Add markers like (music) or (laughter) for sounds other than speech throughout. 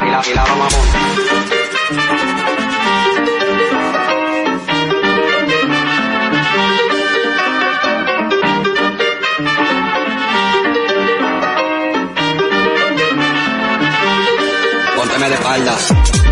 Pila, pila, Pónteme de espaldas.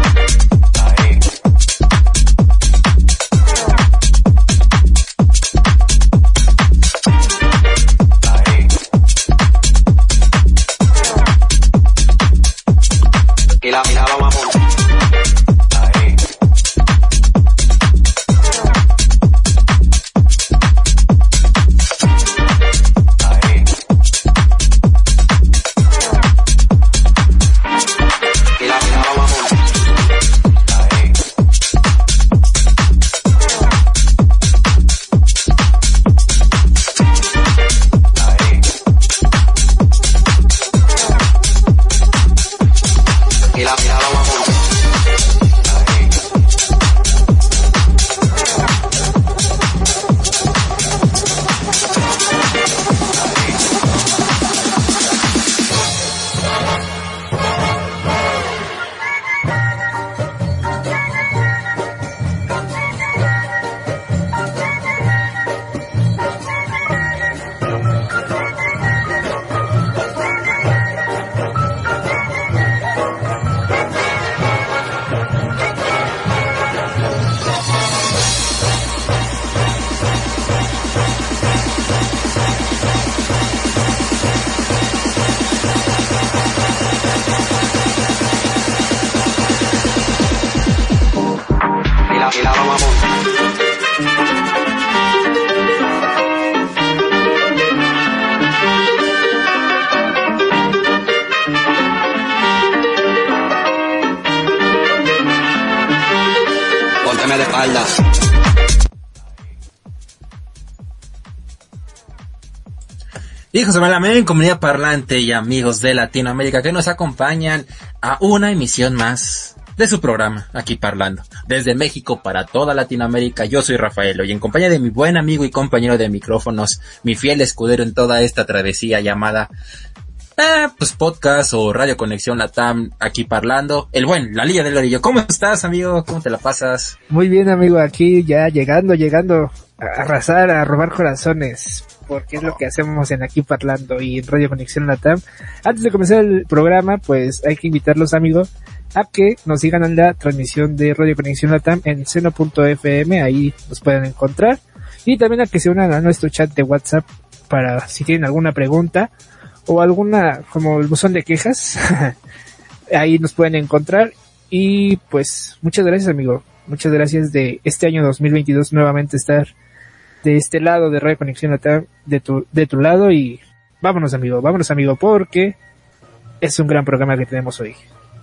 Espalda. Hijos de Amén, comunidad parlante y amigos de Latinoamérica que nos acompañan a una emisión más de su programa, aquí parlando. Desde México para toda Latinoamérica, yo soy Rafaelo y en compañía de mi buen amigo y compañero de micrófonos, mi fiel escudero en toda esta travesía llamada eh, pues podcast o Radio Conexión Latam aquí parlando. El buen, la Liga del Orillo. ¿Cómo estás, amigo? ¿Cómo te la pasas? Muy bien, amigo, aquí ya llegando, llegando arrasar, a robar corazones porque es lo que hacemos en aquí parlando y en Radio Conexión Latam. Antes de comenzar el programa, pues hay que invitarlos amigos a que nos sigan en la transmisión de Radio Conexión Latam en seno.fm, ahí nos pueden encontrar. Y también a que se unan a nuestro chat de WhatsApp para si tienen alguna pregunta o alguna, como el buzón de quejas, (laughs) ahí nos pueden encontrar. Y pues muchas gracias amigo, muchas gracias de este año 2022 nuevamente estar de este lado de Radio Conexión de tu, de tu lado y vámonos amigo, vámonos amigo porque es un gran programa que tenemos hoy.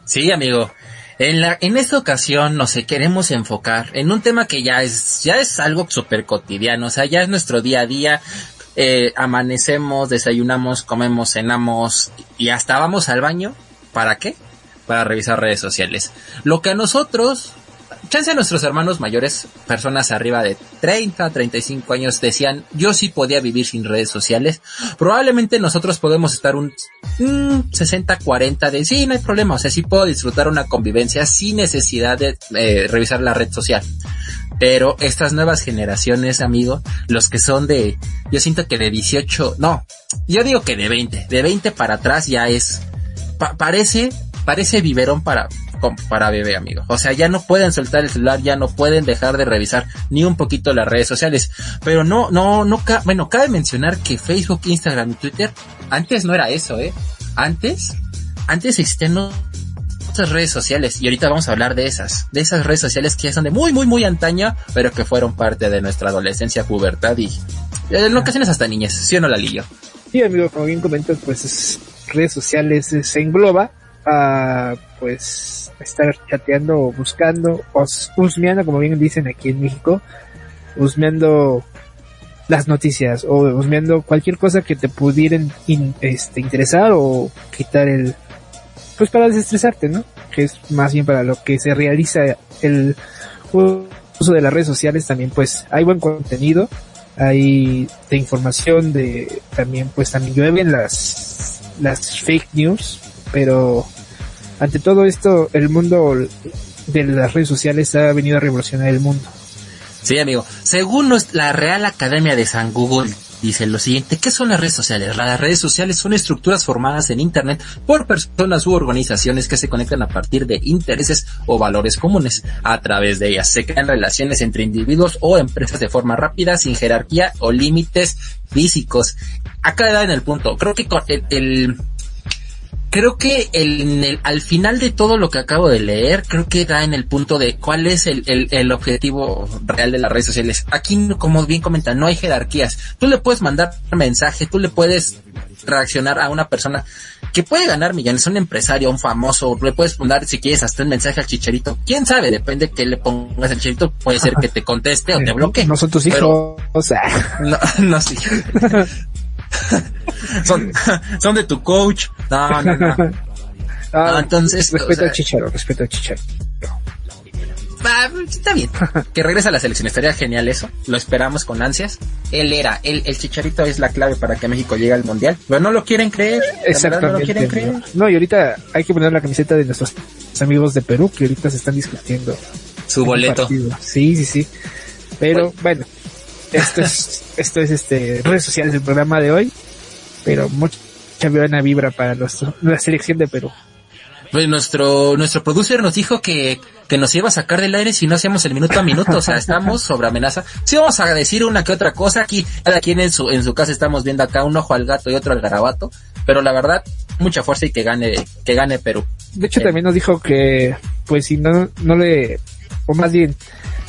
Sí, amigo. En la, en esta ocasión nos queremos enfocar en un tema que ya es, ya es algo súper cotidiano, o sea, ya es nuestro día a día, eh, amanecemos, desayunamos, comemos, cenamos y hasta vamos al baño. ¿Para qué? Para revisar redes sociales. Lo que a nosotros chance nuestros hermanos mayores, personas arriba de 30, 35 años, decían, yo sí podía vivir sin redes sociales. Probablemente nosotros podemos estar un 60, 40 de, sí, no hay problema, o sea, sí puedo disfrutar una convivencia sin necesidad de eh, revisar la red social. Pero estas nuevas generaciones, amigo, los que son de, yo siento que de 18, no, yo digo que de 20, de 20 para atrás ya es, parece, parece biberón para, para bebé, amigo. O sea, ya no pueden soltar el celular, ya no pueden dejar de revisar ni un poquito las redes sociales. Pero no, no, no, bueno, cabe mencionar que Facebook, Instagram y Twitter, antes no era eso, eh. Antes, antes existían otras redes sociales y ahorita vamos a hablar de esas, de esas redes sociales que ya son de muy, muy, muy antaña, pero que fueron parte de nuestra adolescencia, pubertad y en ocasiones hasta niñez, ¿sí o no la lío? Sí, amigo, como bien comentas, pues redes sociales se engloba a, pues, estar chateando o buscando, o husmeando, como bien dicen aquí en México, husmeando las noticias o husmeando cualquier cosa que te pudieran este, interesar o quitar el, pues para desestresarte, ¿no? Que es más bien para lo que se realiza el uso de las redes sociales también, pues hay buen contenido, hay de información, de también pues también llueven las las fake news pero ante todo esto, el mundo de las redes sociales ha venido a revolucionar el mundo. Sí, amigo. Según la Real Academia de San Google, dice lo siguiente, ¿qué son las redes sociales? Las redes sociales son estructuras formadas en Internet por personas u organizaciones que se conectan a partir de intereses o valores comunes. A través de ellas se crean relaciones entre individuos o empresas de forma rápida, sin jerarquía o límites físicos. Acá en el punto. Creo que el creo que el, al final de todo lo que acabo de leer, creo que da en el punto de cuál es el, el, objetivo real de las redes sociales. Aquí, como bien comentan, no hay jerarquías. Tú le puedes mandar un mensaje, tú le puedes reaccionar a una persona que puede ganar millones, un empresario, un famoso, le puedes mandar si quieres hasta un mensaje al chicharito. Quién sabe, depende que le pongas al chicharito, puede ser que te conteste o te bloquee. No son tus hijos, o sea. No, (laughs) no, sí. (laughs) (laughs) son, son de tu coach. No, no, no. (laughs) Ah, entonces. Respeto al chicharo, respeto al chicharo. Ah, está bien. (laughs) Que regrese a la selección. Estaría genial eso. Lo esperamos con ansias. Él era, el, el chicharito es la clave para que México llegue al mundial. Pero no lo quieren creer. Exactamente. No lo quieren creer. No, y ahorita hay que poner la camiseta de nuestros amigos de Perú que ahorita se están discutiendo. Su boleto. Sí, sí, sí. Pero bueno, esto es, esto es este, redes sociales del programa de hoy, pero mucha buena vibra para la selección de Perú. Pues nuestro, nuestro producer nos dijo que, que nos iba a sacar del aire si no hacíamos el minuto a minuto, o sea, estamos sobre amenaza. Sí vamos a decir una que otra cosa, aquí cada quien en su, en su casa estamos viendo acá un ojo al gato y otro al garabato, pero la verdad, mucha fuerza y que gane, que gane Perú. De hecho, también nos dijo que, pues si no, no le, o más bien,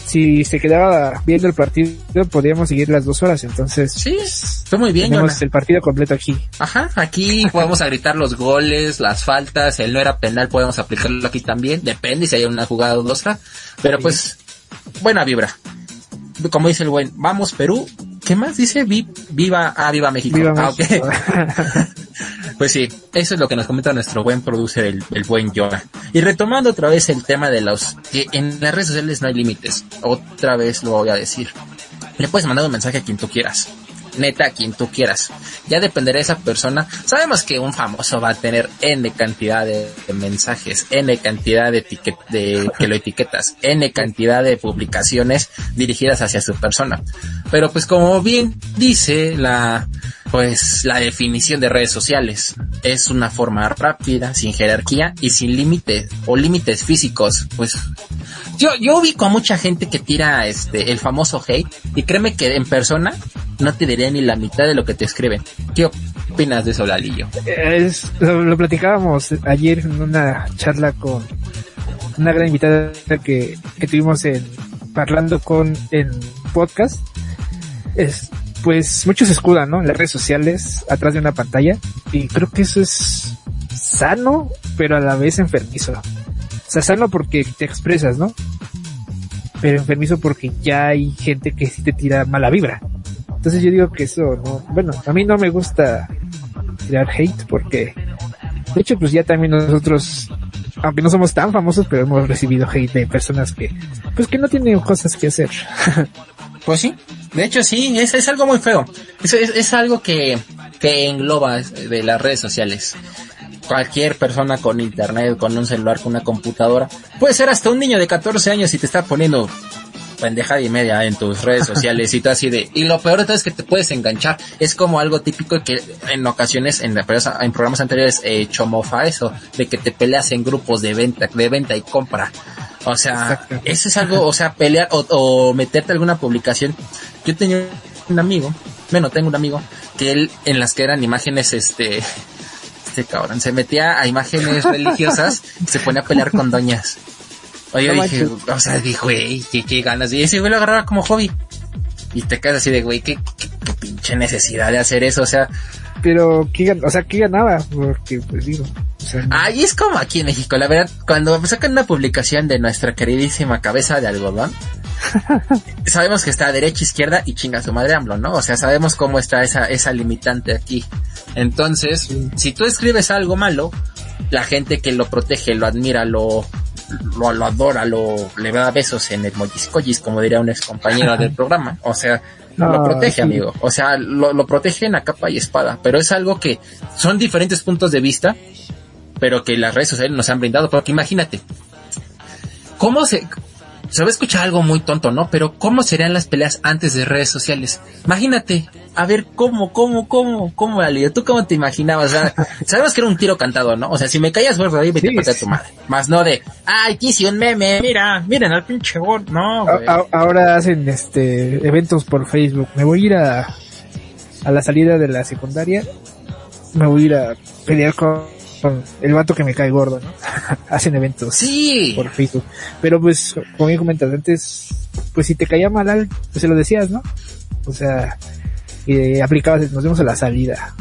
si se quedaba viendo el partido, podríamos seguir las dos horas. Entonces, sí, está muy bien. Tenemos el partido completo aquí. Ajá, aquí podemos gritar los goles, las faltas, el no era penal, podemos aplicarlo aquí también. Depende si hay una jugada dudosa. Pero pues, buena vibra. Como dice el buen, vamos Perú. ¿Qué más dice? viva, ah, viva México. Viva ah, México. (laughs) Pues sí, eso es lo que nos comenta nuestro buen producer, el, buen Yoga. Y retomando otra vez el tema de los que en las redes sociales no hay límites. Otra vez lo voy a decir. Le puedes mandar un mensaje a quien tú quieras neta a quien tú quieras. Ya dependerá de esa persona. Sabemos que un famoso va a tener N cantidad de, mensajes, N cantidad de, de que lo etiquetas, N cantidad de publicaciones dirigidas hacia su persona. Pero pues como bien dice la, pues la definición de redes sociales, es una forma rápida, sin jerarquía y sin límites o límites físicos. Pues yo, yo ubico a mucha gente que tira este, el famoso hate y créeme que en persona no te diría ni la mitad de lo que te escriben. ¿Qué opinas de eso, Lalillo? Es, lo, platicábamos ayer en una charla con una gran invitada que, que tuvimos en Parlando con en podcast. Es, pues muchos escudan, ¿no? En las redes sociales, atrás de una pantalla. Y creo que eso es sano, pero a la vez enfermizo. O sea, sano porque te expresas, ¿no? Pero enfermizo porque ya hay gente que sí te tira mala vibra. Entonces yo digo que eso no, bueno, a mí no me gusta tirar hate porque, de hecho, pues ya también nosotros, aunque no somos tan famosos, pero hemos recibido hate de personas que, pues que no tienen cosas que hacer. (laughs) pues sí, de hecho sí, es, es algo muy feo. Es, es, es algo que, que engloba de las redes sociales cualquier persona con internet, con un celular, con una computadora, puede ser hasta un niño de 14 años y te está poniendo pendejada y media en tus redes sociales y todo así de, y lo peor de todo es que te puedes enganchar, es como algo típico que en ocasiones en, programas anteriores he hecho mofa eso, de que te peleas en grupos de venta, de venta y compra. O sea, eso es algo, o sea, pelear o, o meterte alguna publicación. Yo tenía un amigo, bueno, tengo un amigo, que él en las que eran imágenes, este, este cabrón, se metía a imágenes religiosas y (laughs) se pone a pelear con doñas. Oye, dije, o sea, dije, güey, qué, ganas. Y ese güey lo agarraba como hobby. Y te quedas así de, güey, qué, qué, pinche necesidad de hacer eso, o sea. Pero, ¿qué, o sea, ¿qué ganaba? Porque, pues digo. Ahí es como aquí en México, la verdad, cuando sacan una publicación de nuestra queridísima cabeza de algodón, (laughs) sabemos que está derecha, izquierda y chinga su madre AMLO, ¿no? O sea, sabemos cómo está esa, esa limitante aquí. Entonces, si tú escribes algo malo, la gente que lo protege, lo admira, lo, lo, adora, lo, le da besos en el molliscollis, como diría un ex compañero del (laughs) programa. O sea, lo protege, amigo. O sea, lo, lo protege en a capa y espada. Pero es algo que son diferentes puntos de vista pero que las redes sociales nos han brindado, porque imagínate, ¿cómo se, se va a escuchar algo muy tonto, ¿no? Pero ¿cómo serían las peleas antes de redes sociales? Imagínate, a ver, ¿cómo, cómo, cómo, cómo, Ali? ¿Tú cómo te imaginabas? O sea, (laughs) sabemos que era un tiro cantado, ¿no? O sea, si me callas gordo ahí, vete a tu madre. Más no de, ay, quise un meme, mira, miren al pinche gordo. No, güey. ahora hacen este eventos por Facebook. Me voy a ir a, a la salida de la secundaria. Me voy a ir a pelear con el vato que me cae gordo, ¿no? (laughs) Hacen eventos. Sí. Por Facebook. Pero pues, como bien comentas antes, pues si te caía mal, pues se lo decías, ¿no? O sea, y aplicabas, nos vemos a la salida.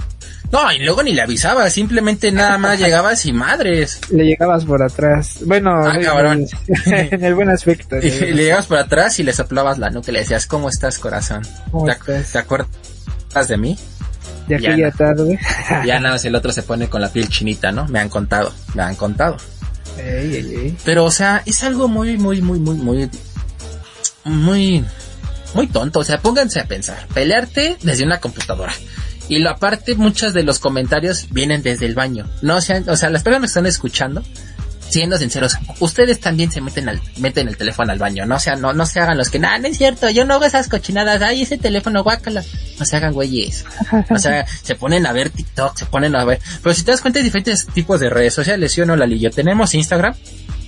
No, y luego ni le avisabas, simplemente nada más (laughs) llegabas y madres. Le llegabas por atrás. Bueno, ah, en, (laughs) en, el buen aspecto. le llegabas por atrás y le soplabas la nuca y le decías, ¿cómo estás, corazón? ¿Cómo ¿Te, estás? ¿Te acuerdas de mí? De aquella no. tarde. (laughs) ya nada más el otro se pone con la piel chinita, ¿no? Me han contado, me han contado. Ey, ey, ey. Pero, o sea, es algo muy, muy, muy, muy, muy, muy, muy tonto. O sea, pónganse a pensar. Pelearte desde una computadora. Y lo aparte, muchos de los comentarios vienen desde el baño. No sean, o sea, las personas que están escuchando, siendo sinceros, ustedes también se meten al, meten el teléfono al baño, no o sea, no, no se hagan los que, nada, no es cierto, yo no hago esas cochinadas, ay, ese teléfono, guácala, no se hagan güeyes, o sea, (laughs) se ponen a ver TikTok, se ponen a ver, pero si te das cuenta hay diferentes tipos de redes sociales, ¿sí o no, Lalillo? Tenemos Instagram,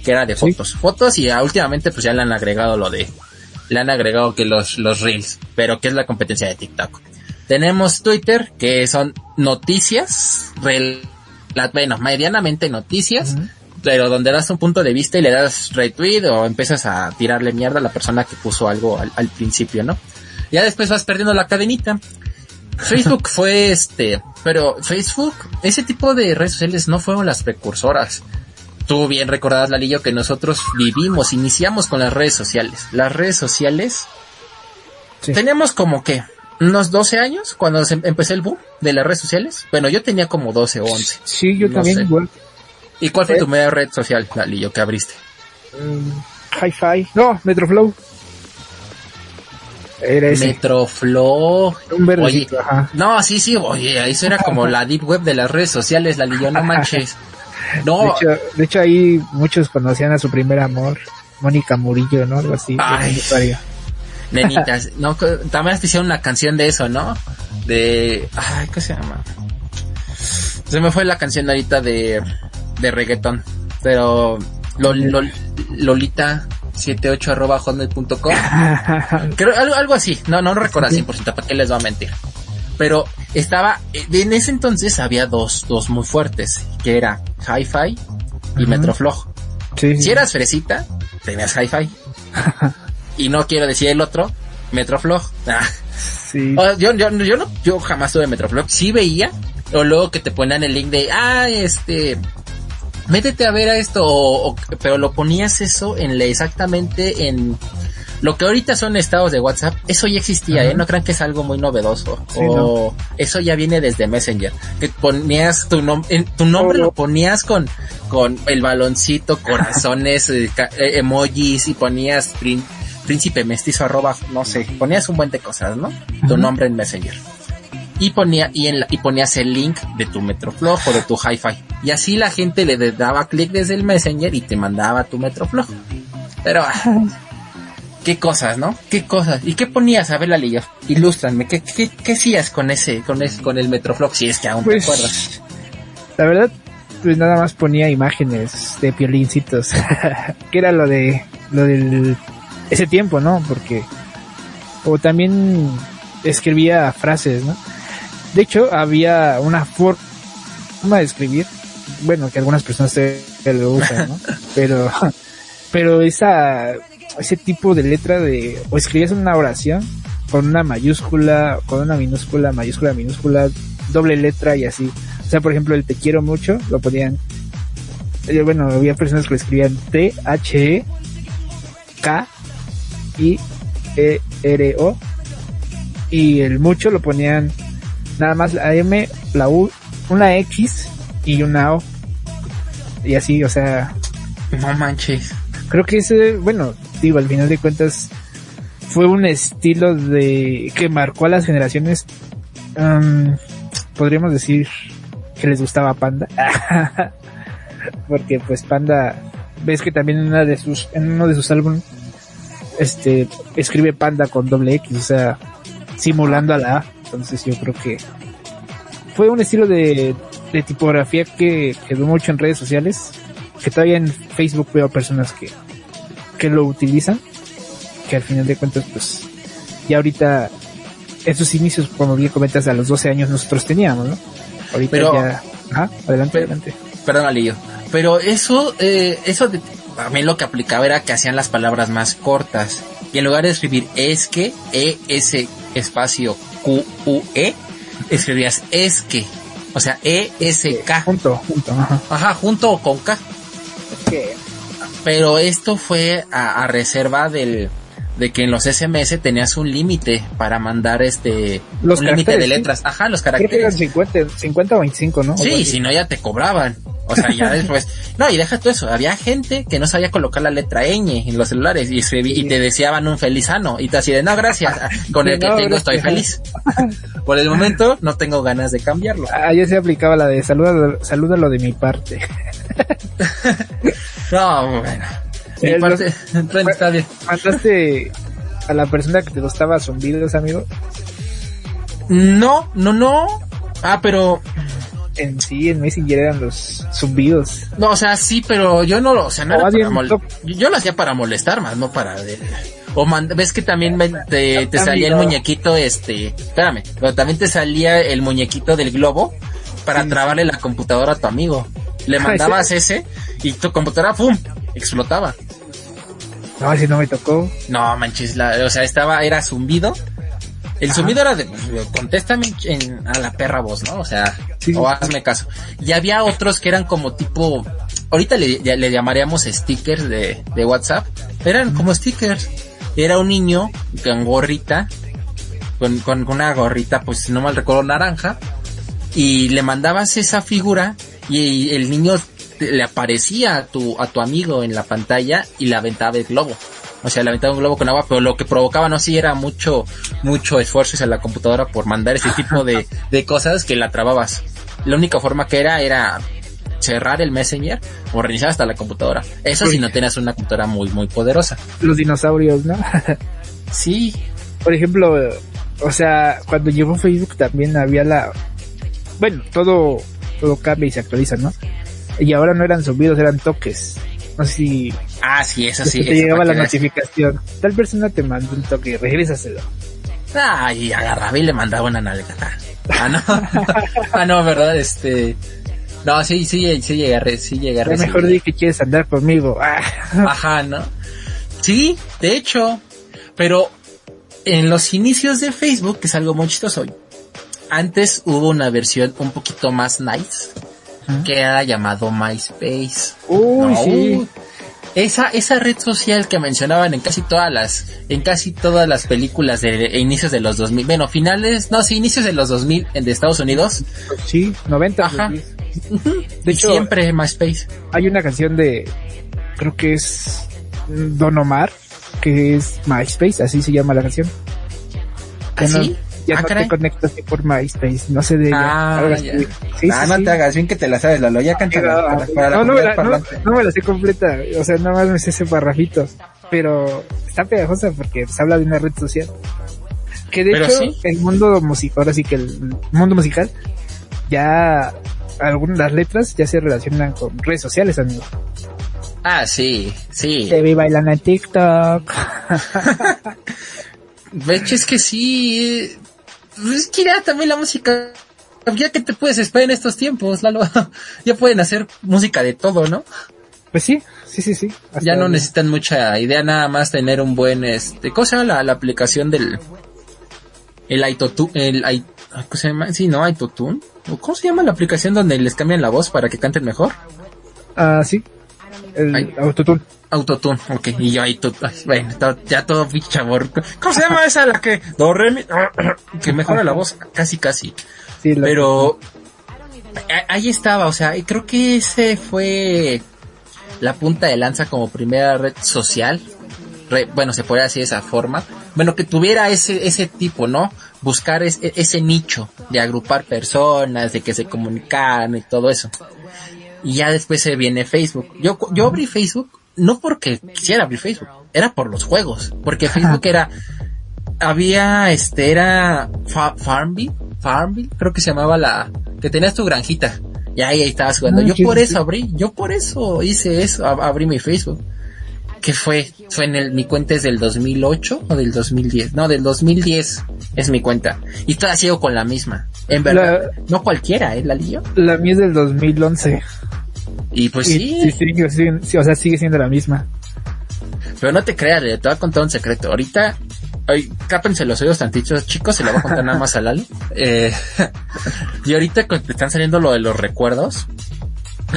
que era de fotos, sí. fotos y ya, últimamente pues ya le han agregado lo de, le han agregado que los, los reels, pero que es la competencia de TikTok. Tenemos Twitter, que son noticias, rel, la, bueno, medianamente noticias, uh -huh pero donde das un punto de vista y le das retweet o empiezas a tirarle mierda a la persona que puso algo al, al principio, ¿no? Ya después vas perdiendo la cadenita. Facebook fue este, pero Facebook, ese tipo de redes sociales no fueron las precursoras. Tú bien recordabas, Lalillo, que nosotros vivimos, iniciamos con las redes sociales. Las redes sociales, sí. teníamos como que unos 12 años cuando se empecé el boom de las redes sociales. Bueno, yo tenía como 12 o 11. Sí, yo no también sé. igual. ¿Y cuál fue tu media red social, Lalillo, que abriste? Um, Hi-Fi. No, Metroflow. Era ese. Metroflow. Un verdecito, oye, ajá. No, sí, sí, oye, eso era como la deep web de las redes sociales, Lalillo, no manches. (laughs) No. De hecho, de hecho, ahí muchos conocían a su primer amor, Mónica Murillo, ¿no? Algo así. Ay, nenitas, (laughs) no, también te hicieron una canción de eso, ¿no? De, ay, ¿qué se llama? Se me fue la canción ahorita de de reggaetón. Pero lol, lol, Lolita 78 arroba hotmail.com (laughs) creo algo, algo así. No no recuerdo al 100% para qué les va a mentir pero estaba en ese entonces había dos dos muy fuertes que era Hi-Fi y uh -huh. Metroflog. Sí, si eras fresita tenías Hi-Fi. (laughs) Y no quiero decir el otro Metroflog. Sí. oh, yo, yo, yo no yo jamás tuve Metroflog. Sí veía o luego que te ponían el link de ah este métete a ver a esto, o, o, pero lo ponías eso en le, exactamente en lo que ahorita son estados de WhatsApp, eso ya existía. ¿eh? No crean que es algo muy novedoso. Sí, o no. eso ya viene desde Messenger. Que ponías tu, nom en, tu nombre oh. lo ponías con, con el baloncito, corazones, eh, emojis y ponías prín príncipe mestizo arroba, no sé, ponías un buen de cosas, ¿no? Tu nombre en Messenger y ponía y, en la, y ponías el link de tu Metroflog o de tu Hi-Fi y así la gente le daba clic desde el Messenger y te mandaba tu Metroflog. Pero (laughs) qué cosas, ¿no? Qué cosas. ¿Y qué ponías? A ver, la ilústranme. ¿Qué, qué, qué hacías con ese, con ese, con el Metroflog si es que aún pues, te acuerdas? La verdad, pues nada más ponía imágenes de piolincitos. (laughs) que era lo de, lo del, ese tiempo, ¿no? Porque, o también escribía frases, ¿no? De hecho, había una forma de escribir, bueno, que algunas personas se, lo usan, ¿no? (laughs) pero, pero esa, ese tipo de letra de, o escribías una oración con una mayúscula, con una minúscula, mayúscula, minúscula, doble letra y así. O sea, por ejemplo, el te quiero mucho, lo ponían, bueno, había personas que lo escribían T, H, E, K, I, E, R, O, y el mucho lo ponían nada más la M, la U, una X y una O. Y así, o sea. No manches. Creo que ese, bueno, digo, al final de cuentas, fue un estilo de que marcó a las generaciones. Um, podríamos decir que les gustaba Panda. (laughs) porque pues Panda, ves que también en una de sus, en uno de sus álbumes, este, escribe Panda con doble X, o sea, simulando a la A. Entonces yo creo que fue un estilo de, de tipografía que quedó mucho en redes sociales, que todavía en Facebook veo personas que, que lo utilizan, que al final de cuentas pues ya ahorita esos inicios, como bien comentas, a los 12 años nosotros teníamos, ¿no? Ahorita Pero- ya... Ajá, adelante, adelante. Perdón, Alillo. Pero eso, eh, eso de, a mí lo que aplicaba era que hacían las palabras más cortas. Y en lugar de escribir es que, E, S, espacio, Q, U, E, escribías es que. O sea, E, S, K. Junto, junto, ajá. Ajá, junto o con K. Que- Pero esto fue a, a reserva del, de que en los SMS tenías un límite para mandar este, Los un límite de caracteres, ¿sí? letras. Ajá, los Creo que eran caracteres. 50, 50 o 25, ¿no? Sí, si no ya te cobraban. O sea, ya después. (laughs) No, y deja todo eso. Había gente que no sabía colocar la letra ñ en los celulares y, escribí- y te deseaban un feliz ano. Y te así de, no, gracias. Con el que No, tengo estoy feliz. Por el momento no tengo ganas de cambiarlo. Ayer se aplicaba la de salúdalo, salúdalo de mi parte. (laughs) No, bueno. Mi El- parte, bueno, está bien. ¿Mandaste a la persona que te gustaba zumbidos, amigo? No, no, no. Ah, pero En sí, en Messenger eran los zumbidos. No, o sea, sí, pero yo no lo, o sea, no era para yo lo hacía para molestar más, no para de- o ves que también me- te, te salía el muñequito este, espérame, pero también te salía el muñequito del globo para Sí. trabarle la computadora a tu amigo. Le (laughs) mandabas ese y tu computadora pum, explotaba. No, si no me tocó. No, manches, la, o sea, estaba era zumbido. El Ajá. zumbido era de, pues, contéstame en, a la perra voz, ¿no? O sea, Sí. o hazme caso. Y había otros que eran como tipo, ahorita le, le llamaríamos stickers de, de WhatsApp. Eran como stickers. Era un niño con gorrita, con, con una gorrita, pues si no mal recuerdo, naranja. Y le mandabas esa figura y el niño te- le aparecía a tu, a tu amigo en la pantalla y le aventaba el globo. O sea, le aventaba un globo con agua, pero lo que provocaba no sí era mucho, mucho esfuerzo hacia la computadora por mandar ese tipo de, (laughs) de cosas que la trababas. La única forma que era, era cerrar el messenger o reiniciar hasta la computadora. Eso si no tenías una computadora muy, muy poderosa. Los dinosaurios, ¿no? Sí, Por ejemplo, o sea, cuando llegó Facebook también había la... Bueno, todo, todo cambia y se actualiza, ¿no? Y ahora no eran zumbidos, eran toques. No sé si ah, sí, eso sí. que te llegaba la notificación. Tal persona te mandó un toque, regrésaselo. Ah, y agarraba y le mandaba una nalgada. Ah, no. (laughs) ah, no, verdad, este. No, sí, sí, sí llegué a, sí llegué a mejor di que quieres andar conmigo. Ah. (laughs) Ajá, ¿no? Sí, de hecho. Pero en los inicios de Facebook, que es algo muy chistoso, antes hubo una versión un poquito más nice, que era llamado MySpace. Uy, No, sí. Esa, esa red social que mencionaban en casi todas las, en casi todas las películas de, de inicios de los 2000, bueno, finales, no, sí, inicios de los 2000 en de Estados Unidos, Sí, 90. Ajá. (laughs) De hecho, siempre MySpace. hay una canción de, creo que es Don Omar, que es MySpace, así se llama la canción. ¿Ah, Ya no- sí? Ya Ah, no caray. te conectas por MySpace, no sé de ella. Ah, Ahora ya. sí. Sí, ah, sí, no sí. te hagas bien que te la sabes, Lalo, ya cántala Ah, para, para la no, no, me la, no, parlante. no me la sé completa, o sea, nada más me sé ese parrafitos, pero está pegajosa porque se habla de una red social. Que de Pero hecho, sí. el mundo musical, ahora sí que el mundo musical, ya algunas las letras ya se relacionan con redes sociales, amigo. Ah, sí, sí. Te vi bailando en TikTok. (laughs) De hecho, es que sí. Eh, Es ya también la música. Ya que te puedes esperar en estos tiempos, Lalo. (laughs) ya pueden hacer música de todo, ¿no? pues sí, sí, sí, sí. Ya no necesitan mucha idea, nada más tener un buen, este, ¿cómo se llama la, la aplicación del, el Aitotune, el, Ai- ¿cómo se llama? Sí, no, Aitotune. ¿O ¿Cómo se llama la aplicación donde les cambian la voz para que canten mejor? Ah, sí. El autotune. Autotune, ok, y yo ahí, to- ay, bueno, ya todo chavor. ¿Cómo se llama esa la que, do, re, mi, (coughs) que mejora la voz? Casi, casi. Sí, Pero a- ahí estaba, o sea, creo que ese fue la punta de lanza como primera red social. Re- bueno, se podría decir de esa forma. Bueno, que tuviera ese, ese tipo, ¿no? Buscar es- ese nicho de agrupar personas, de que se comunicaran y todo eso. Y ya después se viene Facebook. Yo, yo abrí Facebook no porque quisiera abrir Facebook, era por los juegos, porque Facebook era, había, este, era Farmville, Farmville, creo que se llamaba la, que tenías tu granjita, y ahí, ahí estabas jugando. Ah, yo por eso abrí, yo por eso hice eso, abrí mi Facebook. ¿Qué fue? Fue en el, mi cuenta es del 2008 o del 2010. No, del 2010 es mi cuenta. Y todavía sigo con la misma. En verdad, no cualquiera, ¿eh? La lío. La mía es del 2011. Y pues sí. Sí, O sea, sigue siendo la misma. Pero no te creas, te voy a contar un secreto. Ahorita, ay, cápense los oídos tantitos, chicos, se lo voy a contar nada más a Lali. (laughs) Eh, (laughs) y ahorita te están saliendo lo de los recuerdos,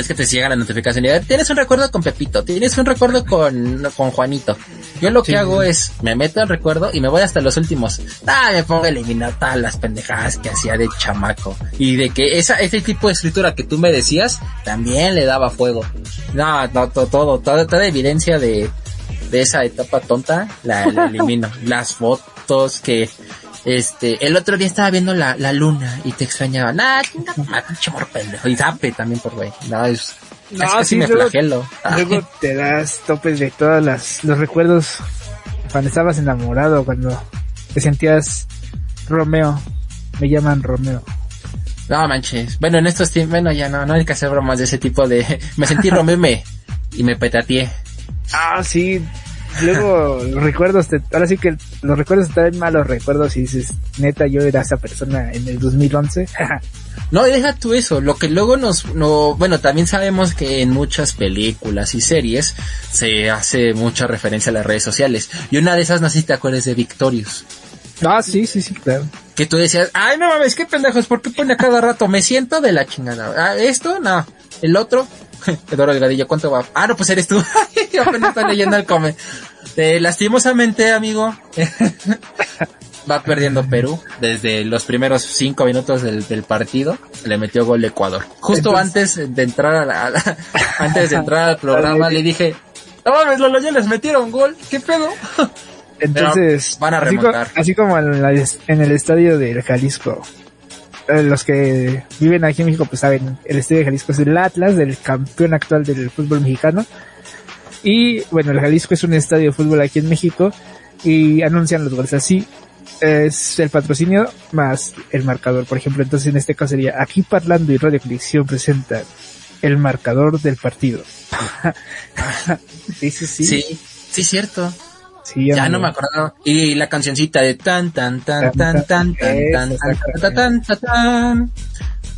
es que te llega la notificación y tienes un recuerdo con Pepito, tienes un recuerdo con, con Juanito. Yo lo que hago es, me meto al recuerdo y me voy hasta los últimos. Ah, me pongo a eliminar todas las pendejadas que hacía de chamaco. Y de que esa, ese tipo de escritura que tú me decías, también le daba fuego. No, no todo, todo, toda, evidencia de, de esa etapa tonta, la, la elimino. (laughs) las fotos que, este, el otro día estaba viendo la, la luna y te extrañaba. Nah, chinga, pinche pendejo. Y zape también por güey. No, es, no, sí, me flagelo. Luego te das topes de todos los recuerdos cuando estabas enamorado, cuando te sentías Romeo. Me llaman Romeo. No manches. Bueno, en estos tiempos, bueno, ya no, no hay que hacer bromas de ese tipo de. (laughs) Me sentí Romeo me, y me petateé. Ah, sí, luego los recuerdos, te, ahora sí que los recuerdos te traen malos recuerdos y dices, neta, yo era esa persona en el 2011. (laughs) no, deja tú eso, lo que luego nos, no, bueno, también sabemos que en muchas películas y series se hace mucha referencia a las redes sociales. Y una de esas, no sé si te acuerdas de Victorious. Ah, sí, sí, sí, claro. Que tú decías, ay, no mames, qué pendejos, ¿por qué pone a cada rato? Me siento de la chingada. Ah, esto, no. El otro, (laughs) Eduardo Delgadillo, ¿cuánto va? Ah, no, pues eres tú. (laughs) Yo apenas estoy leyendo el come. lastimosamente, amigo, (laughs) va perdiendo Perú desde los primeros cinco minutos del, partido. Le metió gol Ecuador. Justo antes de entrar a la, antes de entrar al programa le dije, no mames, los ya les metieron gol. ¿Qué pedo? Entonces, van a remontar. Así, como en, en el estadio del Jalisco eh, los que viven aquí en México pues saben, el Estadio de Jalisco es el Atlas, del campeón actual del fútbol mexicano. Y bueno, el Jalisco es un estadio de fútbol aquí en México y anuncian los goles así. Es el patrocinio más el marcador, por ejemplo. Entonces en este caso sería aquí Parlando y Radio Conexión presentan el marcador del partido. sí, (laughs) sí, sí. Sí, sí, cierto ya no me acuerdo. Y la cancioncita de tan tan tan tan tan tan tan tan tan tan tan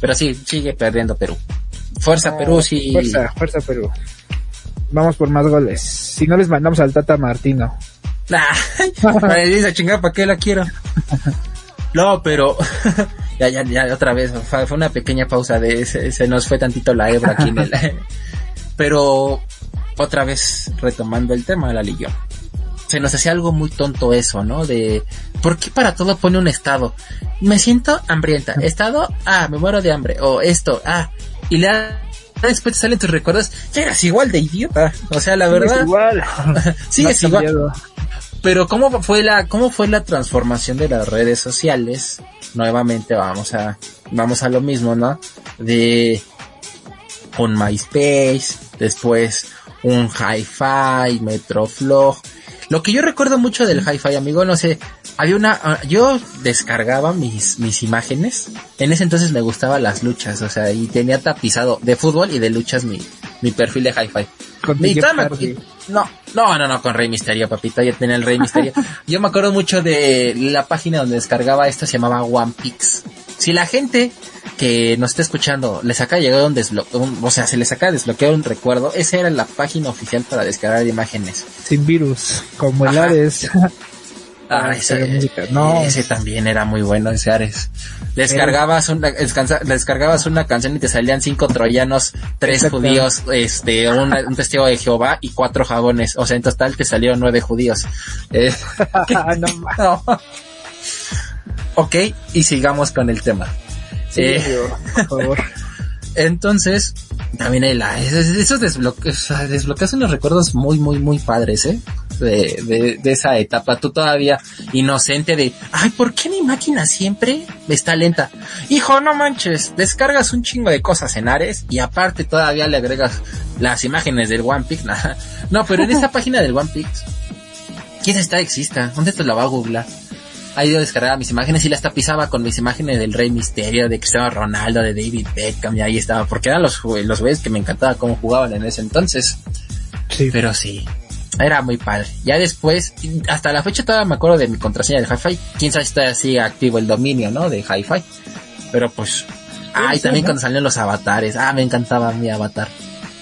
Pero sí, sigue perdiendo Perú. Fuerza Perú, sí. Fuerza, fuerza Perú. Vamos por más goles. Si no les mandamos al Tata Martino. Nah, (laughs) dice chingada, ¿para qué la quiero? No, pero (laughs) ya, ya, ya, otra vez, fue una pequeña pausa de se, se nos fue tantito la hebra aquí en el, (laughs) pero otra vez retomando el tema de la Liga se nos hacía algo muy tonto eso, ¿no? De, ¿por qué para todo pone un estado? Me siento hambrienta. Estado, ah, me muero de hambre. O esto, ah, y la después te salen tus recuerdos, ya eras igual de idiota. O sea, la verdad. igual. (laughs) sigues igual. Pero cómo fue la, cómo fue la transformación de las redes sociales? Nuevamente vamos a, vamos a lo mismo, ¿no? De un MySpace, después un Hi-Fi, Metroflog, lo que yo recuerdo mucho del hi-fi, amigo, no sé, había una, ah, yo descargaba mis, mis imágenes, en ese entonces me gustaban las luchas, o sea, y tenía tapizado de fútbol y de luchas mi, mi perfil de hi-fi. no, no, no, no, con Rey Misterio, papito, ya tenía el Rey Misterio. (laughs) yo me acuerdo mucho de la página donde descargaba esto, se llamaba One Pix. Si la gente que nos está escuchando les acaba de llegar un desbloqueo, o sea, se les acaba de desbloquear un recuerdo, esa era la página oficial para descargar imágenes. Sin virus, como el Ares. (laughs) Ah, ese, no. ese también era muy bueno, ese Ares. Descargabas una, descargabas una canción y te salían cinco troyanos, tres judíos, este, un testigo de Jehová y cuatro jabones. O sea, en total te salieron nueve judíos. Eh, (laughs) (laughs) no. Ok, y sigamos con el tema. Eh, por favor. (laughs) Entonces, también hay la, esos desbloqueos, desbloqueas unos recuerdos muy, muy, muy padres, ¿eh? De, de, de, esa etapa, tú todavía inocente de, ay, ¿por qué mi máquina siempre está lenta? Hijo, no manches, descargas un chingo de cosas en Ares y aparte todavía le agregas las imágenes del One Pick. (laughs) no, pero en esta (laughs) página del One Pick, ¿quién está exista? ¿Dónde te la va a googlar? Ha ido a descargar mis imágenes y las tapizaba con mis imágenes del Rey Misterio, de Cristiano Ronaldo, de David Beckham, y ahí estaba, porque eran los, los güeyes que me encantaba cómo jugaban en ese entonces. Sí. Pero sí, era muy padre. Ya después, hasta la fecha todavía me acuerdo de mi contraseña de Hi-Fi. Quién sabe si está así activo el dominio, ¿no? De Hi-Fi. Pero pues, ah, y también cuando salían los avatares. Ah, me encantaba mi avatar.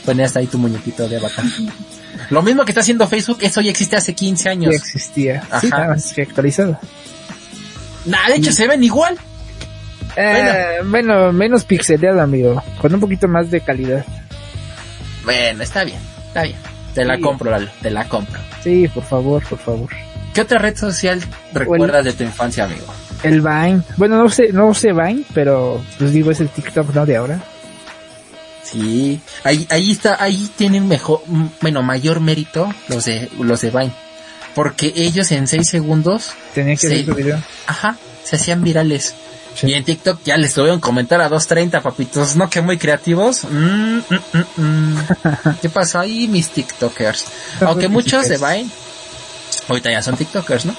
Ponías ahí tu muñequito de avatar. (laughs) Lo mismo que está haciendo Facebook, eso ya existe hace 15 años. Ya existía. Ajá. Sí, actualizado. Nada, de hecho se ven igual. Eh, bueno. menos pixeleado, amigo. Con un poquito más de calidad. Bueno, está bien, está bien. Te la compro, Lalo, te la compro. Sí, por favor, por favor. ¿Qué otra red social recuerdas de tu infancia, amigo? El Vine. Bueno, no sé, no sé Vine, pero pues digo, es el TikTok, ¿no? De ahora. Sí, ahí, ahí está, ahí tienen mejor, bueno, mayor mérito los de, los de Vine porque ellos en 6 segundos... Tenían que se, video. Ajá, se hacían virales. Y en TikTok ya les tuvieron comentar a 2.30, papitos, ¿no? Que muy creativos. Mm, mm, mm, (laughs) ¿Qué pasó ahí, mis TikTokers? Aunque muchos de Vine, ahorita ya son TikTokers, ¿no?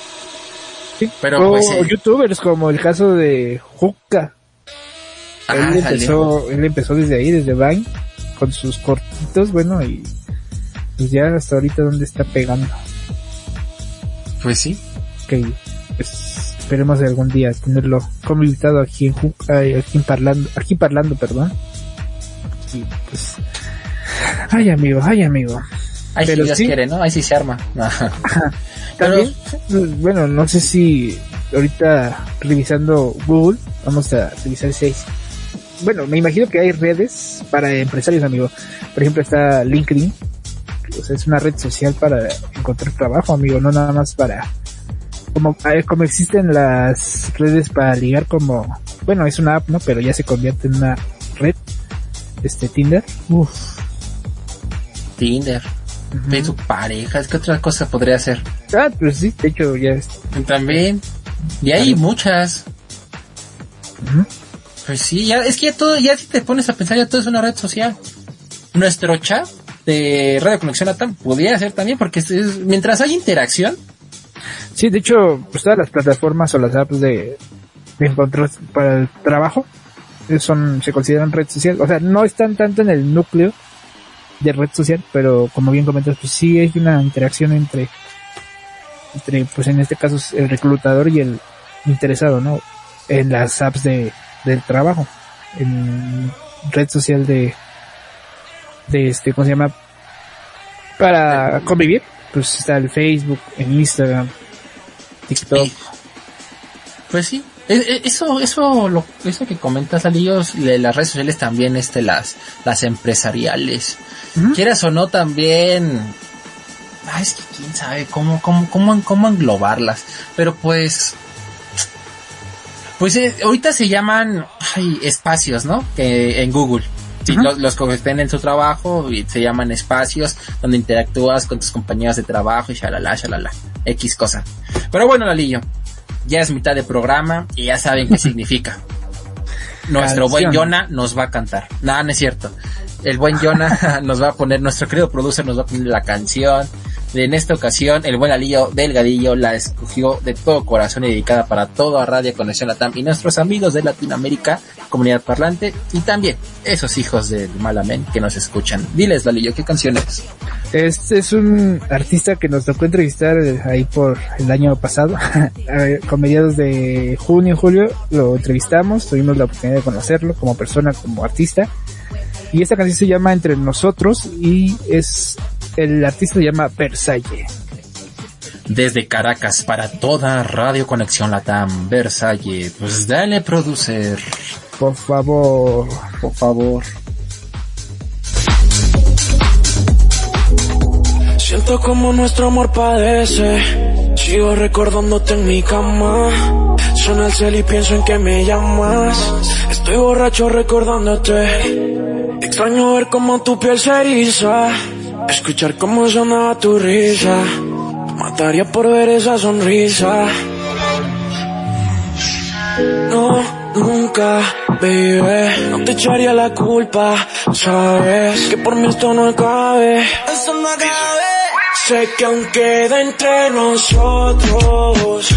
Sí. Pero o pues, eh, youtubers como el caso de Juca. él empezó, él empezó desde ahí, desde Vine, con sus cortitos, bueno, y pues ya hasta ahorita donde está pegando. Pues sí. Ok, pues esperemos algún día tenerlo como invitado aquí en aquí parlando, aquí parlando, perdón. Y pues, ay amigo, ay amigo. Ay, si Dios quiere, ¿no? Ahí sí se arma. (laughs) También, bueno, no sé si ahorita revisando Google, vamos a revisar si bueno, me imagino que hay redes para empresarios, amigo. Por ejemplo, está LinkedIn, es una red social para encontrar trabajo, amigo, no nada más para como como existen las redes para ligar como bueno, es una app, ¿no? Pero ya se convierte en una red este Tinder. Uf. Tinder. Uh su pareja, es que otra cosa podría ser. Ah, pues sí, de hecho ya es. También. Y hay muchas. Pues sí, ya, es que ya todo, ya si te pones a pensar, ya todo es una red social. Nuestro chat de Radio Conexión Latam podría ser también, porque mientras hay interacción. Sí, de hecho, pues todas las plataformas o las apps de, de encontrar para el trabajo eh, son, se consideran red social. O sea, no están tanto en el núcleo de red social, pero como bien comentas, pues sí hay una interacción entre, entre, pues en este caso el reclutador y el interesado, ¿no? En las apps de, del trabajo, en red social de, de este, ¿cómo se llama? Para convivir, pues está el Facebook, Instagram, TikTok. Pues sí, e, e, eso, eso, lo, eso que comentas, Alillos, las redes sociales también, este, las, las empresariales. Quieras o no, también, ah, es que quién sabe cómo, cómo, cómo, cómo englobarlas. Pero pues, pues eh, ahorita se llaman, ay, espacios, ¿no? Que en Google. Sí, los, los que en su trabajo y se llaman espacios donde interactúas con tus compañeros de trabajo y shalala, shalala, X cosa. Pero bueno, Lalillo, ya es mitad de programa y ya saben qué (laughs) significa. Nuestro buen Jonah nos va a cantar. Nada, no es cierto. El buen Jonah (laughs) nos va a poner, nuestro querido producer nos va a poner la canción en esta ocasión, el buen Alillo Delgadillo la escogió de todo corazón y dedicada para toda Radio Conexión Latam y nuestros amigos de Latinoamérica, comunidad parlante y también esos hijos del Malamen que nos escuchan. Diles, Lalillo, ¿qué canción es? Este es un artista que nos tocó entrevistar ahí por el año pasado, (laughs) con mediados de junio, julio, lo entrevistamos, tuvimos la oportunidad de conocerlo como persona, como artista. Y esta canción se llama Entre Nosotros y es el artista se llama Versailles. Desde Caracas para toda Radio Conexión Latam, Versailles. Pues dale, producer. Por favor, por favor. Siento como nuestro amor padece. Sigo recordándote en mi cama. Suena el cel y pienso en que me llamas. Estoy borracho recordándote. Extraño ver cómo tu piel se eriza, escuchar cómo sonaba tu risa. Mataría por ver esa sonrisa. No, nunca, baby, no te echaría la culpa. Sabes que por mí esto no acabe. Eso no acabe. Sé que aún queda entre nosotros.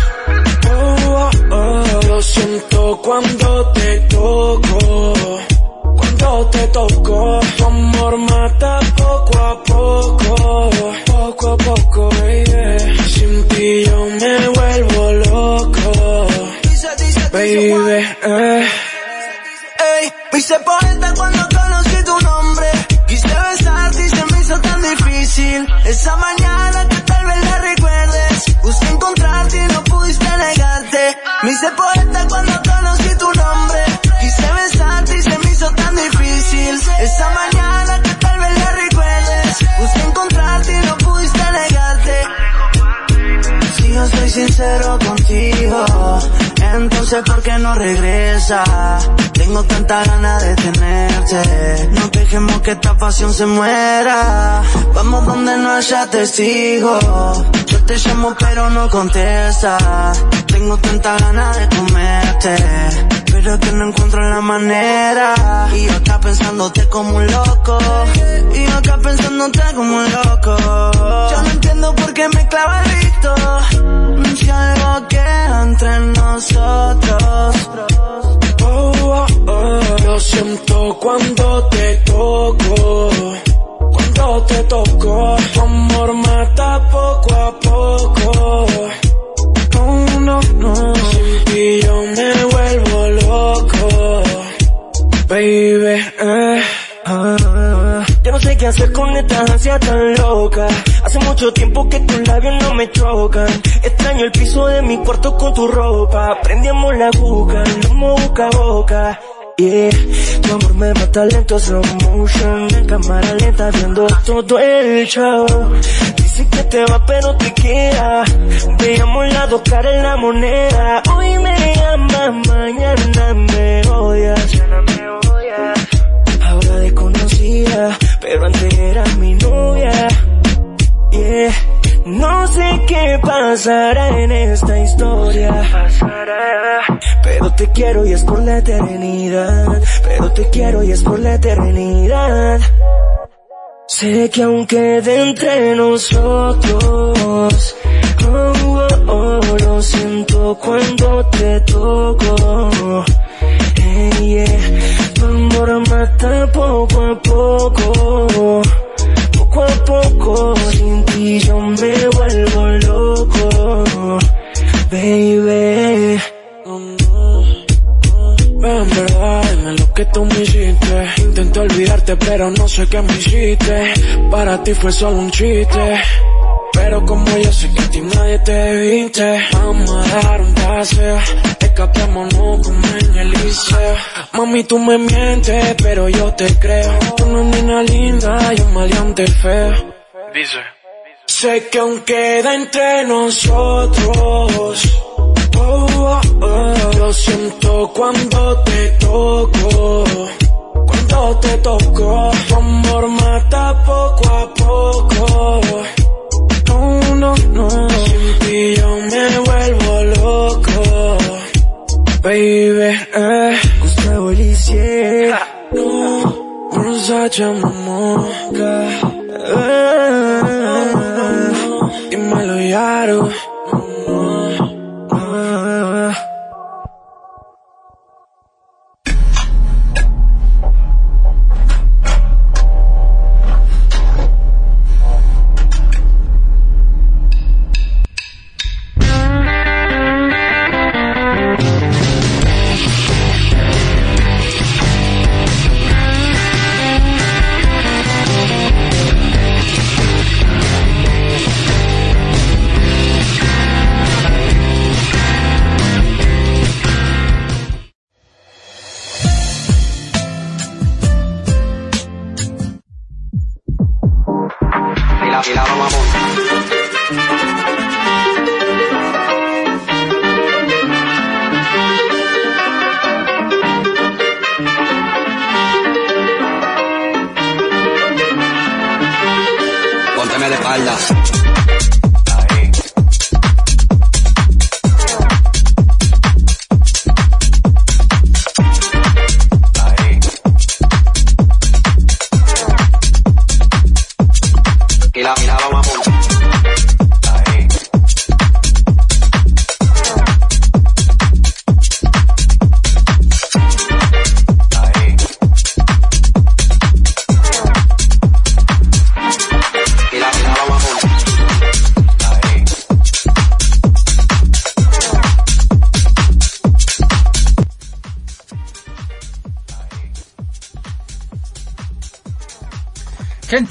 Oh, oh, oh, lo siento cuando te toco. Cuando te toco, tu amor mata poco a poco. Poco a poco, baby. Sin ti yo me vuelvo loco. Baby, eh. Ey, me hice poeta cuando conocí tu nombre. Quise besarte y se me hizo tan difícil. Esa mañana que tal vez la recuerdes. Busqué encontrarte y no pudiste negarte. Me hice poeta cuando entonces ¿por qué no regresa? Tengo tanta ganas de tenerte. No dejemos que esta pasión se muera. Vamos donde no haya testigos. Yo te llamo pero no contesta. Tengo tanta ganas de comerte. Pero que no encuentro la manera. Y yo acá pensándote como un loco. Y yo acá pensándote como un loco. Yo no entiendo por qué me clava el visto. Si algo queda entre nosotros. Oh, oh, oh, siento cuando te toco. Cuando te toco, tu amor mata poco a poco. No, no, ti yo me vuelvo loco. Baby, eh. Ah, ya no sé qué hacer con esta ansia tan loca. Hace mucho tiempo que tus labios no me chocan. Extraño el piso de mi cuarto con tu ropa. Prendíamos la boca, no boca a boca. Yeah, tu amor me mata lento, slow motion. En cámara lenta viendo todo el show. Dice que te va pero te queda. Veíamos las dos caras en la moneda. Hoy me llamas, mañana me odias. Ahora desconocida, pero antes era mi novia. Yeah. No sé qué pasará en esta historia. Pero te quiero y es por la eternidad. Pero te quiero y es por la eternidad. Sé que aún quede entre nosotros. Oh, oh, oh, lo siento cuando te toco. Hey, yeah. Tu amor mata poco a poco. Poco a poco, sin ti yo me vuelvo loco. Baby. Que tú me hiciste. Intenté olvidarte, pero no sé qué me hiciste. Para ti fue solo un chiste. Pero como yo sé que a ti nadie te viste, vamos a dar un paseo. Escapémonos como en el liceo. Mami, tú me mientes, pero yo te creo. Tú no eres nena linda y un maleante feo. Dice. Sé que aún queda entre nosotros. Oh, oh, Lo siento cuando te toco. Cuando te toco, tu amor mata poco a poco. No, no, no. Sin yo me vuelvo loco. Baby, eh. Gustavo. No, no Sacha Momoka. Dímelo, Yaro.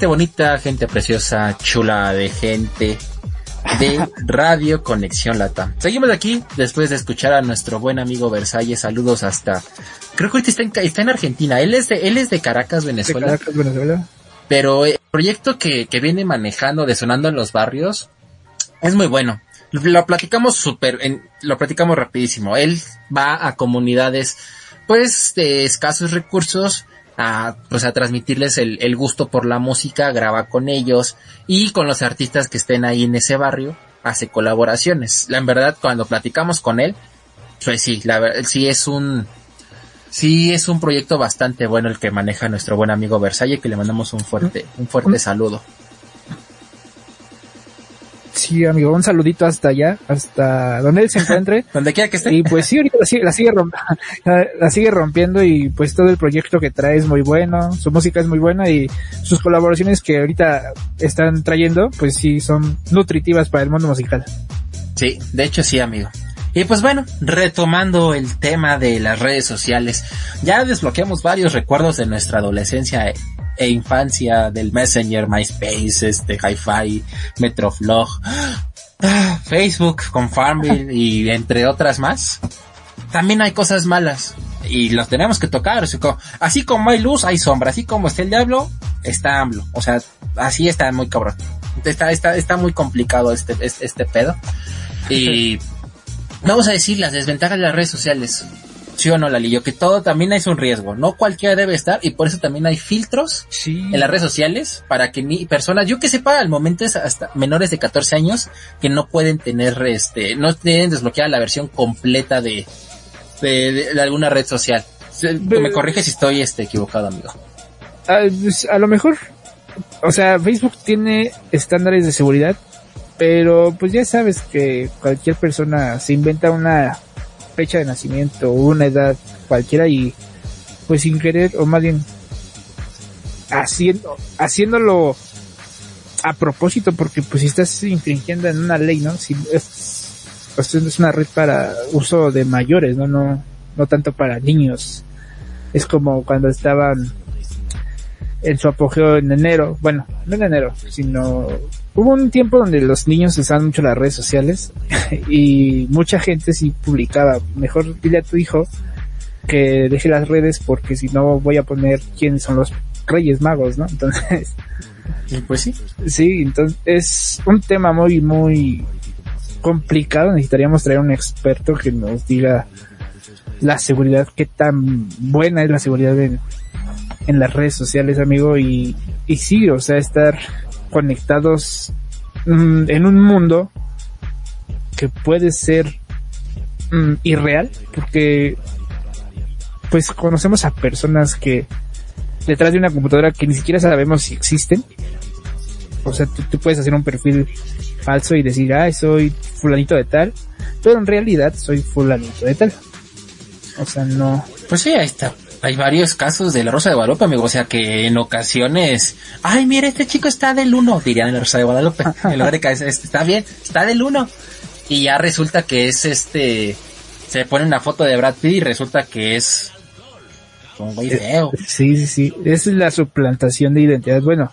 Gente bonita, gente preciosa, chula de gente de (laughs) Radio Conexión Lata. Seguimos aquí después de escuchar a nuestro buen amigo Versalles. Saludos hasta, creo que ahorita está en, está en Argentina. Él es de, él es de Caracas, De Venezuela. Caracas, Venezuela. Pero el proyecto que, que viene manejando de Sonando en los Barrios es muy bueno. Lo, lo platicamos súper, lo platicamos rapidísimo. Él va a comunidades, pues, de escasos recursos, a, pues, a transmitirles el, el gusto por la música, graba con ellos y con los artistas que estén ahí en ese barrio, hace colaboraciones. La en verdad, cuando platicamos con él, pues sí, la verdad, sí es un, Sí, es un proyecto bastante bueno el que maneja nuestro buen amigo Versailles, que le mandamos un fuerte, un fuerte saludo. Sí, amigo, un saludito hasta allá, hasta donde él se encuentre. (laughs) Donde quiera que esté. Y pues sí, ahorita la sigue, la sigue, (laughs) la sigue rompiendo y pues todo el proyecto que trae es muy bueno, su música es muy buena y sus colaboraciones que ahorita están trayendo, pues sí, son nutritivas para el mundo musical. Sí, de hecho sí, amigo. Y pues bueno, retomando el tema de las redes sociales, ya desbloqueamos varios recuerdos de nuestra adolescencia e, infancia del Messenger, MySpace, este, Hi-Fi, Metroflog, Facebook con Farmville y entre otras más. También hay cosas malas y los tenemos que tocar. así como- Así como hay luz, hay sombra. Así como está el diablo, está AMLO. O sea, así está muy cabrón. Está, está, está muy complicado este, este, este pedo. Y vamos a decir las desventajas de las redes sociales. Sí o no, Lalillo, que todo también es un riesgo. No cualquiera debe estar y por eso también hay filtros Sí. en las redes sociales para que ni personas, yo que sepa, al momento es hasta menores de 14 años que no pueden tener, este, no tienen desbloqueada la versión completa de, de, de- de alguna red social. Me corrige si estoy este, equivocado, amigo. a, pues, a lo mejor, o sea, Facebook tiene estándares de seguridad, pero pues ya sabes que cualquier persona se inventa una fecha de nacimiento una edad cualquiera y pues sin querer o más bien haciendo haciéndolo a propósito porque pues si estás infringiendo en una ley, ¿no? Si es, pues, es una red para uso de mayores, ¿no? No, no tanto para niños. Es como cuando estaban en su apogeo en enero, bueno, no en enero, sino hubo un tiempo donde los niños usaban mucho las redes sociales (laughs) y mucha gente sí publicaba, mejor dile a tu hijo que deje las redes porque si no voy a poner quiénes son los reyes magos, ¿no? Entonces, pues sí. sí, entonces es un tema muy, muy complicado, necesitaríamos traer un experto que nos diga la seguridad, qué tan buena es la seguridad en, en las redes sociales, amigo, y, y sí, o sea, estar conectados mm, en un mundo que puede ser mm, irreal, porque pues conocemos a personas que detrás de una computadora que ni siquiera sabemos si existen. O sea, tú, tú puedes hacer un perfil falso y decir, ah, soy fulanito de tal, pero en realidad soy fulanito de tal. O sea, no, Pues sí, ahí está. Hay varios casos de la Rosa de Guadalupe, amigo. O sea que en ocasiones, ay, mira, este chico está del uno, dirían en la Rosa de Guadalupe. En lugar de que es- es- está bien, está del uno. Y ya resulta que es este, se pone una foto de Brad Pitt y resulta que es un güey feo. Sí, sí, sí. Es la suplantación de identidad. Bueno,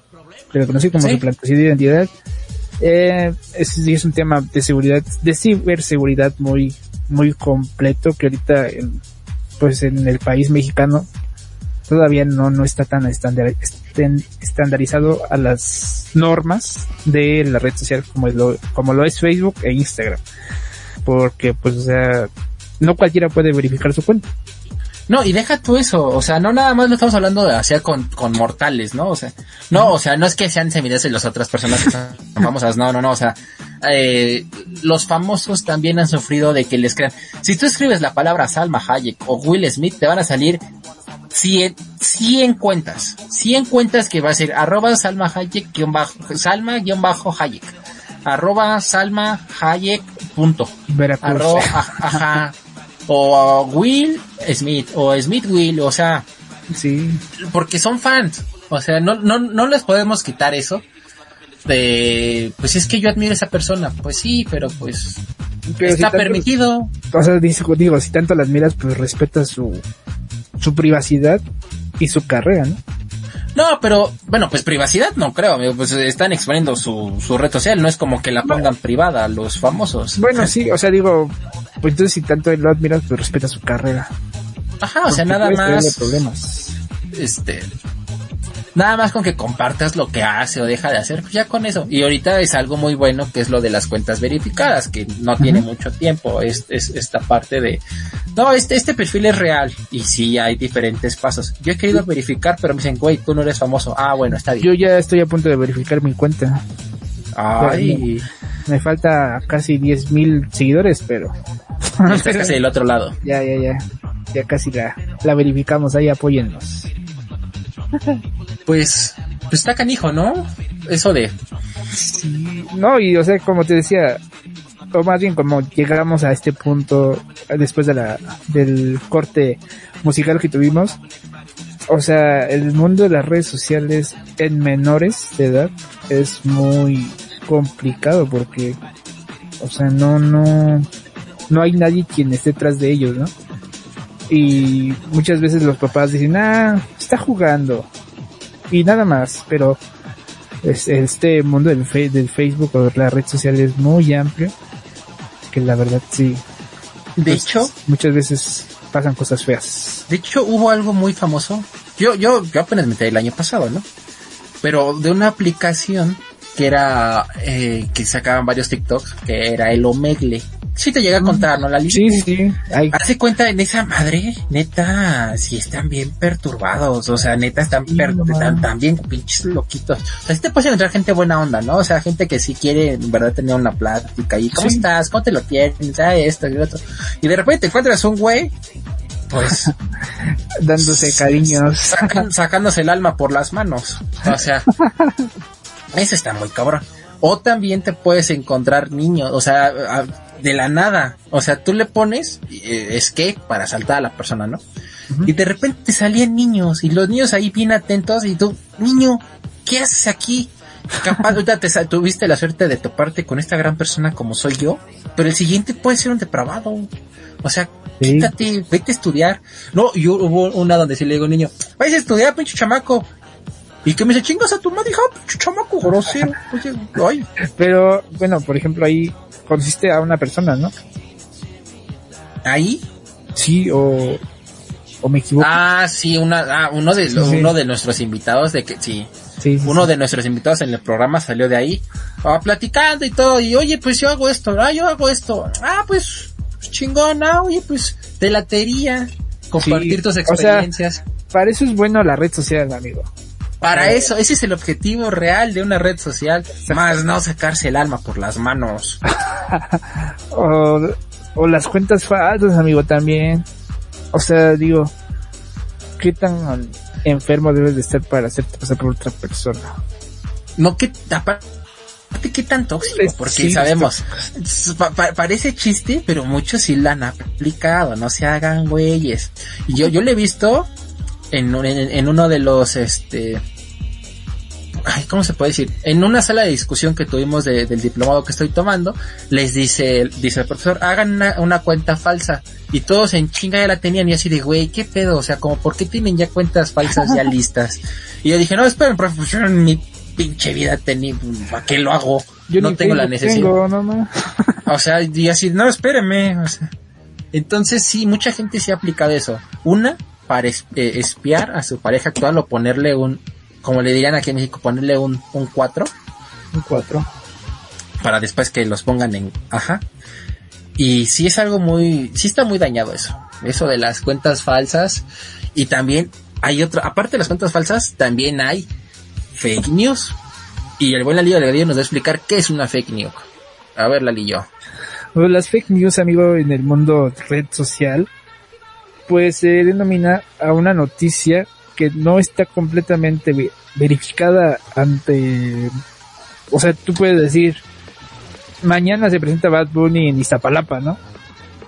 pero conocí como Sí. suplantación de identidad. Eh, es, es un tema de seguridad, de ciberseguridad muy, muy completo que ahorita, en, pues en el país mexicano todavía no, no está tan estandar- estandarizado a las normas de la red social como lo, como lo es Facebook e Instagram. Porque, pues, o sea, no cualquiera puede verificar su cuenta. No, y deja tú eso, o sea, no nada más lo estamos hablando de hacer con, con mortales, ¿no? O sea, no, o sea, no es que sean semidioses las otras personas que son (laughs) famosas, no, no, no, o sea, eh, los famosos también han sufrido de que les crean. Si tú escribes la palabra Salma Hayek o Will Smith, te van a salir 100, 100 cuentas, 100 cuentas que va a ser arroba Salma Hayek, guion bajo, Salma guion bajo Hayek, arroba Salma Hayek punto, Veracruz. arroba, aj- ajá, o Will Smith, o Smith Will, o sea, Sí. porque son fans. O sea, no, no, no les podemos quitar eso. De, pues es que yo admiro a esa persona. Pues sí, pero pues Pero si está tanto- permitido. O sea, digo, si tanto la admiras, pues respeta su, su privacidad y su carrera, ¿no? No, pero bueno, pues privacidad no creo, amigo, pues están exponiendo su, su red social, no es como que la pongan privada a los famosos. Bueno, sí, o sea, digo, pues entonces si tanto lo admiras, pues respeta su carrera. Ajá, o sea, Porque nada más, problemas. este, nada más con que compartas lo que hace o deja de hacer, pues ya con eso. Y ahorita es algo muy bueno que es lo de las cuentas verificadas, que no tiene mucho tiempo, es, es esta parte de, no, este, este perfil es real y sí hay diferentes pasos. Yo he querido verificar, pero me dicen, güey, tú no eres famoso. Ah, bueno, está bien. Yo ya estoy a punto de verificar mi cuenta. Ay, Me falta casi 10 mil seguidores, pero está casi del otro lado. (laughs) ya, ya, ya. Ya casi la, la verificamos, ahí apóyennos. Pues, pues está canijo, ¿no? Eso de, No, y o sea, como te decía, o más bien como llegamos a este punto después de la, del corte musical que tuvimos, o sea, el mundo de las redes sociales en menores de edad es muy complicado porque, o sea, no, no, no hay nadie quien esté detrás de ellos, ¿no? Y muchas veces los papás dicen, ah, está jugando. Y nada más, pero es- este mundo del, fe- del Facebook o la red social es muy amplio. Que la verdad sí. de pues, hecho, Muchas veces pasan cosas feas. De hecho, hubo algo muy famoso. Yo, yo, yo apenas me enteré el año pasado, ¿no? Pero de una aplicación que era, eh, que sacaban varios TikToks, que era el Omegle. Sí te llega a contar, ¿no, Lali? Sí, sí, sí. Hace cuenta en esa madre, neta, sí están bien perturbados, o sea, neta están, Sí, per- están, bien pinches loquitos. O sea, sí te puedes encontrar gente buena onda, ¿no? O sea, gente que sí quiere, en verdad, tener una plática y ¿cómo Sí. estás? ¿Cómo te lo tienes? Ah, esto y lo otro. Y de repente te encuentras un güey, pues, (laughs) dándose cariños. sacan- sacándose el alma por las manos. O sea, (laughs) eso está muy cabrón. O también te puedes encontrar niños, o sea, a- de la nada. O sea, tú le pones eh, escape para saltar a la persona, ¿no? Y de repente te salían niños y los niños ahí bien atentos y tú, niño, ¿qué haces aquí? Capaz, ahorita te tuviste la suerte de toparte con esta gran persona como soy yo, pero el siguiente puede ser un depravado. O sea, Sí. quítate, vete a estudiar. No, y hubo una donde sí le digo al niño, vayas a estudiar, pinche chamaco. Y que me dice, chingas a tu madre, hija, pinche chamaco grosero. Oye, ay, Pero, bueno, por ejemplo, ahí consiste a una persona, ¿no? ahí. Sí, o, o me equivoco. Ah, sí, una, ah, uno de, sí. uno de nuestros invitados de que, sí, sí, sí, uno sí. de nuestros invitados en el programa salió de ahí, ah, platicando y todo, y oye, pues yo hago esto, ah, yo hago esto, ah, pues, pues, chingón, ah, oye, pues, de latería, compartir tus o sea, experiencias. Para eso es bueno la red social, amigo. Para eso, ese es el objetivo real de una red social, más no sacarse el alma por las manos. (laughs) O, o las cuentas falsas, amigo, también. O sea, digo, ¿qué tan enfermo debes de estar para hacerte pasar por otra persona? No que aparte qué tan tóxico, porque sí, sabemos, pa- pa- parece chiste, pero muchos sí la han aplicado, no se hagan güeyes. Y yo, yo le he visto en, un- en, en uno de los, este, ay, ¿cómo se puede decir? En una sala de discusión que tuvimos de- del diplomado que estoy tomando, les dice, dice el profesor, hagan una, una cuenta falsa. Y todos en chinga ya la tenían y así de, güey, ¿qué pedo? O sea, como, ¿por qué tienen ya cuentas falsas ya (laughs) listas? Y yo dije, no, esperen, profe, pues mi pinche vida tenía, ¿para qué lo hago? Yo no tengo la necesidad. Tengo, no. (laughs) O sea, y así, no, espéreme. O sea. Entonces sí, mucha gente se ha aplicado eso. Una, para eh, espiar a su pareja actual o ponerle un, como le dirían aquí en México, ponerle un, un 4 Un cuatro. para después que los pongan en, ajá. Y sí es algo muy, sí está muy dañado eso. Eso de las cuentas falsas. Y también hay otra, aparte de las cuentas falsas, también hay fake news. Y el buen Lalillo de nos va a explicar qué es una fake news. A ver, Lalillo. Pues las fake news, amigo, en el mundo red social, pues se denomina a una noticia que no está completamente ve- verificada ante, o sea, tú puedes decir, mañana se presenta Bad Bunny en Iztapalapa, ¿no?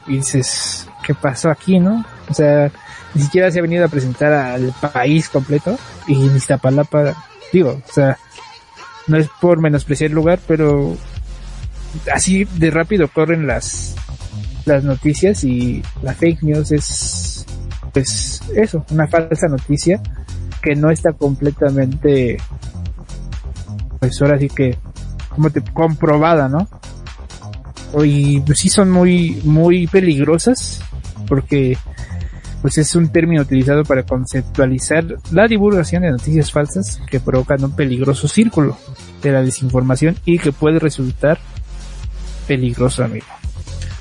Y dices, ¿qué pasó aquí, no? O sea, ni siquiera se ha venido a presentar al país completo y en Iztapalapa, digo, o sea, no es por menospreciar el lugar, pero así de rápido corren las las noticias y la fake news es pues eso, una falsa noticia que no está completamente pues ahora sí que como te comprobada, ¿no? Y pues sí son muy muy peligrosas porque pues es un término utilizado para conceptualizar la divulgación de noticias falsas que provocan un peligroso círculo de la desinformación y que puede resultar peligroso, amigo.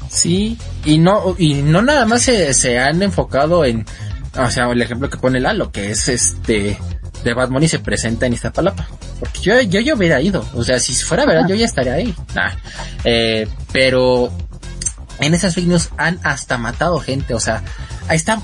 Sí, y no, y no nada más se, se han enfocado en, o sea, el ejemplo que pone Lalo, que es este, de Bad Bunny se presenta en Iztapalapa. Porque yo, yo, yo hubiera ido, o sea, si fuera verdad, yo ya estaría ahí. Nah. Eh, pero, en esas fake news han hasta matado gente, o sea, ahí está,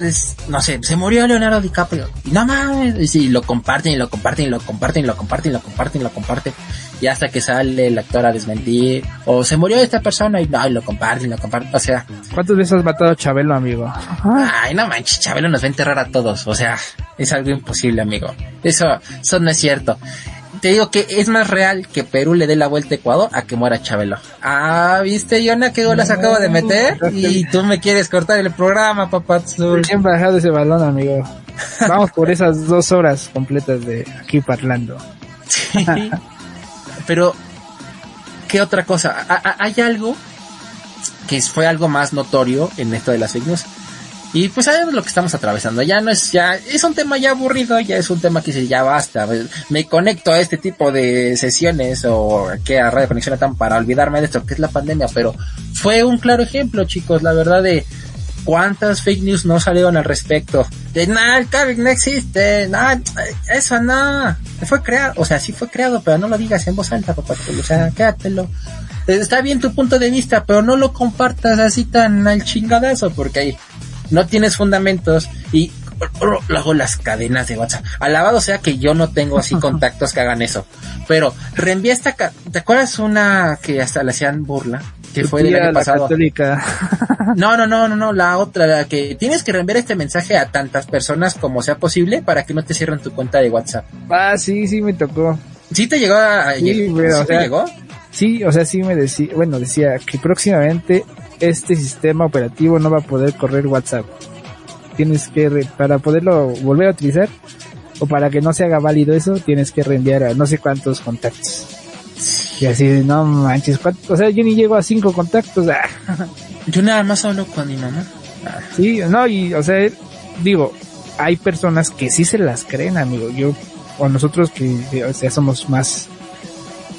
es- no sé, se murió Leonardo DiCaprio, y no mames, y lo comparten, y lo comparten, y lo comparten, y lo comparten, y lo comparten, y lo comparten, y hasta que sale el actor a desmentir, o se murió esta persona, y no, y lo comparten, y lo comparten, o sea, ¿Cuántas veces has matado a Chabelo, amigo? ay, no manches, Chabelo nos va a enterrar a todos, o sea, es algo imposible, amigo, eso, eso no es cierto. Te digo que es más real que Perú le dé la vuelta a Ecuador a que muera Chabelo. Ah, ¿viste, Yona, qué golas acabo de meter? Y tú me quieres cortar el programa, papá. Bien bajado ese balón, amigo. Vamos por esas dos horas completas de aquí parlando. Sí. Pero, ¿qué otra cosa? Hay algo que fue algo más notorio en esto de las fake news. Y pues sabemos lo que estamos atravesando. Ya no es, ya, es un tema ya aburrido, ya es un tema que dice, ya basta. Me conecto a este tipo de sesiones o que a Radio Conexión Latam para olvidarme de esto que es la pandemia, pero fue un claro ejemplo, chicos, la verdad de cuántas fake news no salieron al respecto. De nada, el COVID no existe, nada, eso no, fue creado, o sea, sí fue creado, pero no lo digas en voz alta, papá, o sea, quédatelo. Está bien tu punto de vista, pero no lo compartas así tan al chingadazo, porque ahí no tienes fundamentos y luego las cadenas de WhatsApp. Alabado sea que yo no tengo así (laughs) contactos que hagan eso. Pero reenvía esta, ca- ¿te acuerdas una que hasta le hacían burla? Que fue del año pasado. (laughs) No, no, no, no, no, la otra, la que tienes que reenviar este mensaje a tantas personas como sea posible para que no te cierren tu cuenta de WhatsApp. ah, sí, sí me tocó. ¿Sí te llegó a, Sí, pero, ¿sí o te sea, llegó? Sí, o sea, sí me decía, bueno, decía que próximamente este sistema operativo no va a poder correr WhatsApp. Tienes que, re- para poderlo volver a utilizar, o para que no se haga válido eso, tienes que reenviar a no sé cuántos contactos. Y así, no manches, ¿cuánto? o sea, yo ni llego a cinco contactos. (laughs) ah. Yo nada más hablo con mi mamá. Ah, Sí, no, y, o sea, digo, hay personas que sí se las creen, amigo. Yo, o nosotros que, o sea, somos más,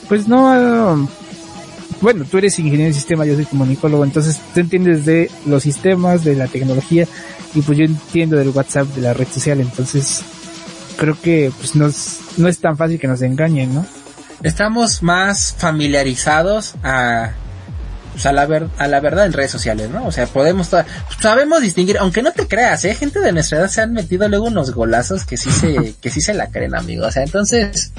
pues no, bueno, tú eres ingeniero de sistema, yo soy comunicólogo, entonces tú entiendes de los sistemas, de la tecnología, y pues yo entiendo del WhatsApp, de la red social, entonces creo que pues no es, no es tan fácil que nos engañen, ¿no? Estamos más familiarizados a, pues, a, la ver- a la verdad en redes sociales, ¿no? O sea, podemos, sabemos distinguir, aunque no te creas, ¿eh? Gente de nuestra edad se han metido luego unos golazos que sí se, (laughs) que sí se la creen, amigo. O sea, entonces,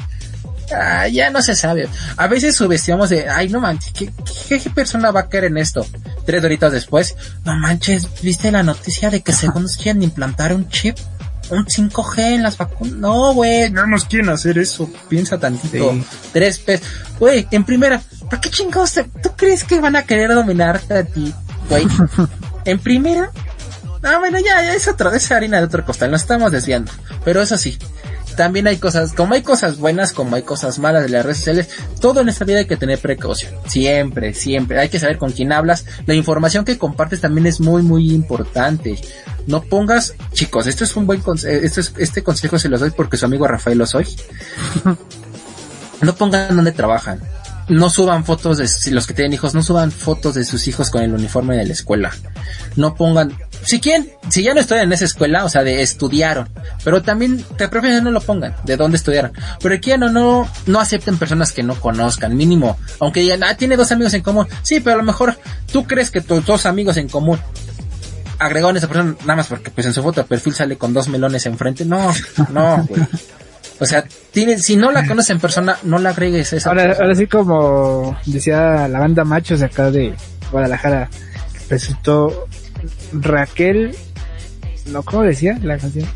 ah, ya no se sabe. A veces subestimamos de, ay, no manches, ¿qué, qué, qué persona va a caer en esto? Tres horitas después, no manches, ¿viste la noticia de que según nos quieren implantar un chip? Un 5G en las vacunas. No, güey, no nos quieren hacer eso. Piensa tantito. Sí. Tres pesos. Güey, en primera, ¿para qué chingados? te- ¿Tú crees que van a querer dominarte a ti, güey? (laughs) en primera, ah, bueno, ya, ya es otro, es harina de otro costal, nos estamos desviando. Pero eso sí, también hay cosas, como hay cosas buenas, como hay cosas malas de las redes sociales, todo en esta vida hay que tener precaución. Siempre, siempre. Hay que saber con quién hablas. La información que compartes también es muy, muy importante. No pongas, chicos, esto es un buen consejo, es, este consejo se los doy porque su amigo Rafael lo soy. (laughs) No pongan dónde trabajan. no suban fotos de los que tienen hijos, no suban fotos de sus hijos con el uniforme de la escuela. No pongan, si quieren, si ya no estudian en esa escuela, o sea, de estudiaron, pero también de preferencia no lo pongan, de dónde estudiaron. Pero quieran o no, no acepten personas que no conozcan, mínimo, aunque digan, ah, tiene dos amigos en común. Sí, pero a lo mejor tú crees que tus dos amigos en común agregaron a esa persona nada más porque pues en su foto de perfil sale con dos melones enfrente. No, no, güey. O sea, tiene, si no la conoces en persona, no la agregues a esa Ahora, persona. ahora sí como decía la banda Machos de acá de Guadalajara, resultó Raquel, no, ¿cómo decía la canción?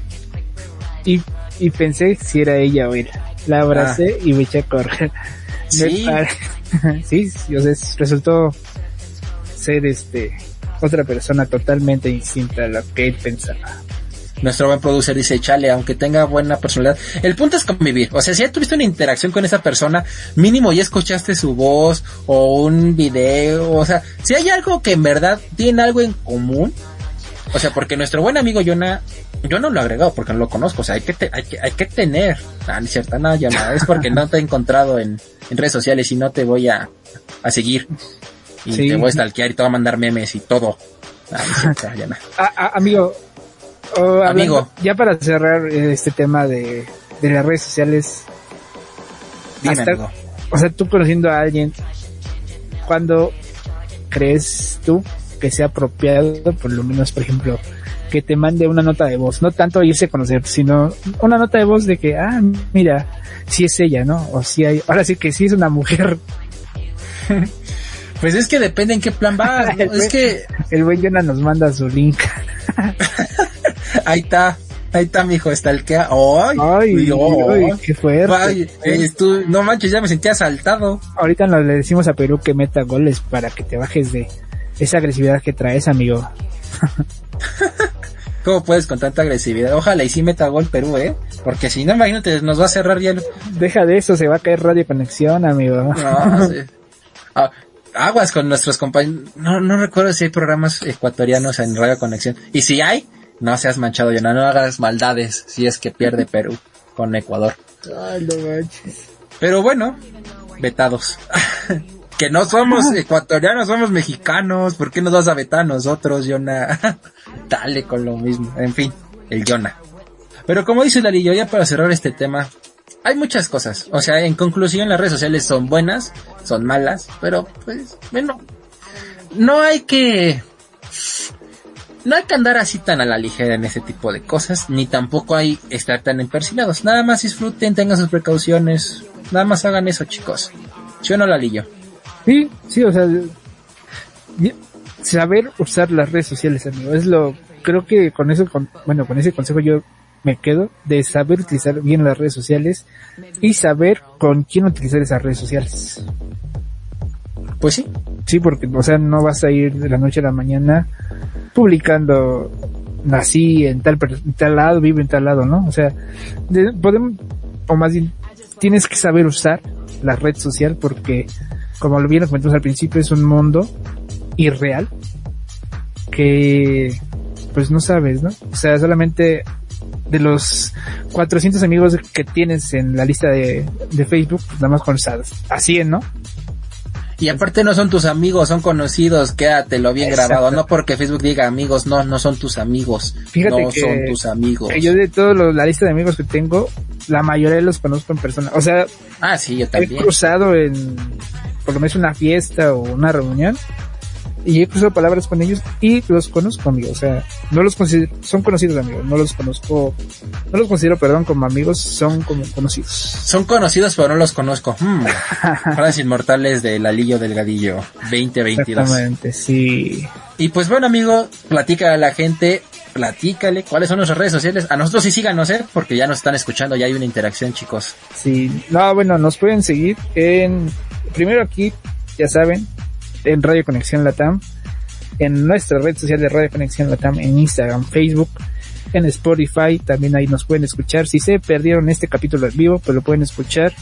Y, y pensé si era ella o él. La abracé y me eché a correr. (laughs) Sí. (laughs) sí, sí, o sea, es- resultó ser este otra persona totalmente distinta a lo que él pensaba. Nuestro buen producer dice, chale, aunque tenga buena personalidad. El punto es convivir. O sea, si ya tuviste una interacción con esa persona, mínimo ya escuchaste su voz o un video. O sea, si hay algo que en verdad tiene algo en común. O sea, porque nuestro buen amigo Jonah, yo no lo he agregado porque no lo conozco. O sea, hay que, te- hay que, hay que tener. Ah, no es cierto, no, es porque no te he encontrado en, en redes sociales y no te voy a, a seguir. Y Sí. te voy a stalkear y te voy a mandar memes y todo. Ah. (laughs) Ah, ah, amigo, oh, hablando- Amigo. ya para cerrar eh, este tema de, de las redes sociales, Dime, Hasta- amigo. o sea, tú conociendo a alguien, ¿cuándo crees tú que sea apropiado, por lo menos, por ejemplo, que te mande una nota de voz? No tanto irse a conocer, sino una nota de voz de que, ah, mira, si es ella, ¿no? O si hay, ahora sí que sí es una mujer. (laughs) Pues es que depende en qué plan vas, ¿no? (laughs) Es que El güey Jonah nos manda su link. (laughs) ahí está, ahí está mi hijo, está el que... ¡Ay! Ay, oh, ay, qué fuerte. ay, eh, tú- no manches, ya me sentía asaltado. Ahorita nos le decimos a Perú que meta goles para que te bajes de esa agresividad que traes, amigo. (laughs) ¿Cómo puedes con tanta agresividad? Ojalá y sí meta gol Perú, ¿eh? Porque si no, imagínate, nos va a cerrar ya el... Deja de eso, se va a caer Radio Conexión, amigo. No, sí. Ah, aguas con nuestros compañeros. No, no recuerdo si hay programas ecuatorianos en Radio Conexión. Y si hay, no seas manchado, Jonah, no hagas maldades si es que pierde Perú con Ecuador. Ay, no manches. Pero bueno, vetados. (laughs) que no somos ecuatorianos, somos mexicanos. ¿Por qué nos vas a vetar a nosotros, Jonah? (laughs) Dale con lo mismo. En fin, el Jonah. Pero como dice Darillo, ya para cerrar este tema, hay muchas cosas. O sea, en conclusión, las redes sociales son buenas, son malas, pero pues, bueno, no hay que... No hay que andar así tan a la ligera en ese tipo de cosas, ni tampoco hay estar tan empersinados. Nada más disfruten, tengan sus precauciones. Nada más hagan eso, chicos. ¿Sí o no, Lalillo? Sí, sí, o sea, saber usar las redes sociales, amigo, es lo, creo que con eso, bueno, con ese consejo yo me quedo de saber utilizar bien las redes sociales y saber con quién utilizar esas redes sociales. Pues sí. Sí, porque, o sea, no vas a ir de la noche a la mañana publicando nací en tal, en tal lado, vivo en tal lado, ¿no? O sea, de- podemos, o más bien, tienes que saber usar la red social porque, como lo bien comentamos al principio, es un mundo irreal que, pues no sabes, ¿no? O sea, solamente de los 400 amigos que tienes en la lista de, de Facebook, pues nada más conoces a 100, ¿no? Y aparte no son tus amigos, son conocidos, quédatelo bien Exacto. grabado. No porque Facebook diga amigos, no, no son tus amigos. Fíjate no que- son tus amigos. Yo de toda la lista de amigos que tengo, la mayoría los conozco en persona. O sea, Ah, sí, yo he también. cruzado en, por lo menos una fiesta o una reunión, y he cruzado palabras con ellos y los conozco, amigos. O sea, no los considero, son conocidos amigos, no los conozco, no los considero, perdón, como amigos, son como conocidos. Son conocidos, pero no los conozco. Hmm. (laughs) Frases inmortales del Alillo Delgadillo 2022. Exactamente, sí. Y pues bueno, amigo, platica a la gente, platícale cuáles son nuestras redes sociales. A nosotros sí síganos, ¿eh? Porque ya nos están escuchando, ya hay una interacción, chicos. Sí, no, bueno, nos pueden seguir en, primero aquí, ya saben, en Radio Conexión Latam, en nuestra red social de Radio Conexión Latam, en Instagram, Facebook, en Spotify, también ahí nos pueden escuchar. Si se perdieron este capítulo en vivo, pues lo pueden escuchar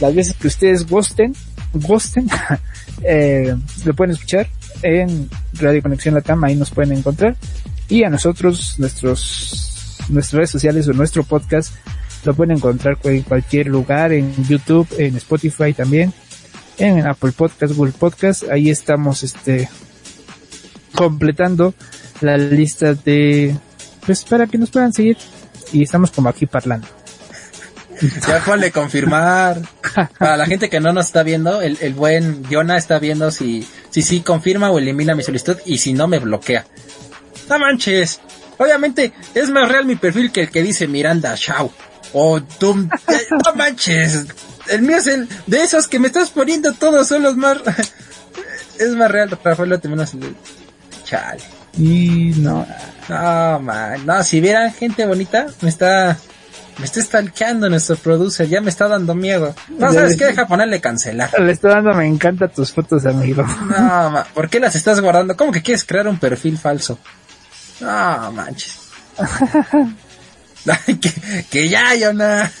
las veces que ustedes gusten, gusten, (laughs) eh, lo pueden escuchar en Radio Conexión Latam, ahí nos pueden encontrar. Y a nosotros, nuestros, nuestras redes sociales o nuestro podcast, lo pueden encontrar en cualquier lugar, en YouTube, en Spotify también. En Apple Podcast, Google Podcast. Ahí estamos, este, completando la lista de, pues para que nos puedan seguir. Y estamos como aquí parlando. Ya ponle confirmar. (laughs) Para la gente que no nos está viendo, el, el buen Jonah está viendo si, si sí confirma o elimina mi solicitud y si no me bloquea. No manches. Obviamente es más real mi perfil que el que dice Miranda Shaw. O tú, eh, (laughs) no manches. El mío es el de esos que me estás poniendo todos son los más (laughs) es más real, Rafael, menos chale. Y no, No, man, no, si vieran gente bonita, me está, me está stalkeando nuestro producer, ya me está dando miedo. No, ¿sabes qué? Deja ponerle cancelar. le estoy dando, me encantan tus fotos, amigo. No, ma, ¿por qué las estás guardando? ¿Cómo que quieres crear un perfil falso? No, manches. (laughs) (laughs) Que, que ya, Yona.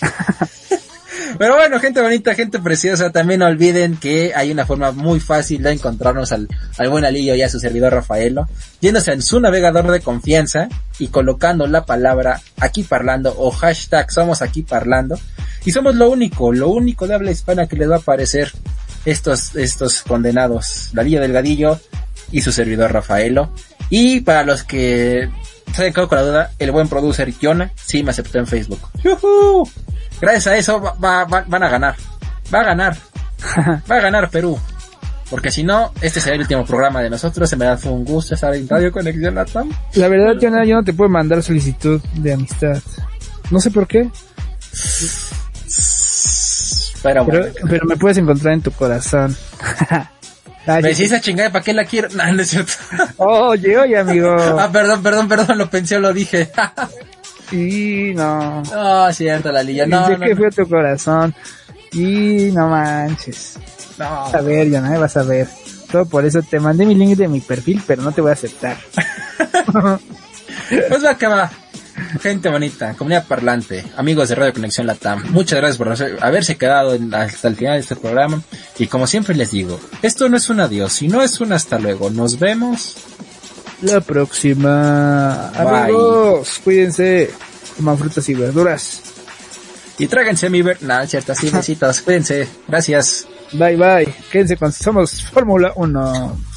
(laughs) Pero bueno, gente bonita, gente preciosa, también no olviden que hay una forma muy fácil de encontrarnos al, al buen Alillo y a su servidor Rafaelo, yéndose en su navegador de confianza y colocando la palabra aquí parlando o hashtag somos aquí parlando. Y somos lo único, lo único de habla hispana que les va a aparecer estos, estos condenados, Dalillo Delgadillo y su servidor Rafaelo. Y para los que se han quedado con la duda, el buen producer Yona sí me aceptó en Facebook. ¡Yujú! Gracias a eso va- va- va- van a ganar. Va a ganar. (laughs) Va a ganar Perú. Porque si no, este será el último programa de nosotros. En verdad fue un gusto estar en Radio Conexión Latam. La verdad, yo no, yo no te puedo mandar solicitud de amistad. No sé por qué, Pero pero, bueno. pero me puedes encontrar en tu corazón. (laughs) Ay, Me decís esa chingada, ¿para qué la quiero? (laughs) No, no es cierto. Oye, oye, amigo. ah, perdón, perdón, perdón, lo pensé lo dije. Y no. no, cierto, la lilla. No, Dice no, que no, fue tu corazón. Y no manches. no. Vas a ver, Jonah, vas a ver. Todo por eso te mandé mi link de mi perfil, pero no te voy a aceptar. (laughs) Pues va que va. Gente bonita, comunidad parlante, amigos de Radio Conexión Latam, muchas gracias por haberse quedado en- hasta el final de este programa. Y como siempre les digo, esto no es un adiós, sino es un hasta luego. Nos vemos. La próxima. Bye. Amigos, cuídense. Coman frutas y verduras. Y tráiganse mi ver... Nada, cierto, así besitos. Cuídense. Gracias. Bye bye. Quédense con Somos Fórmula 1.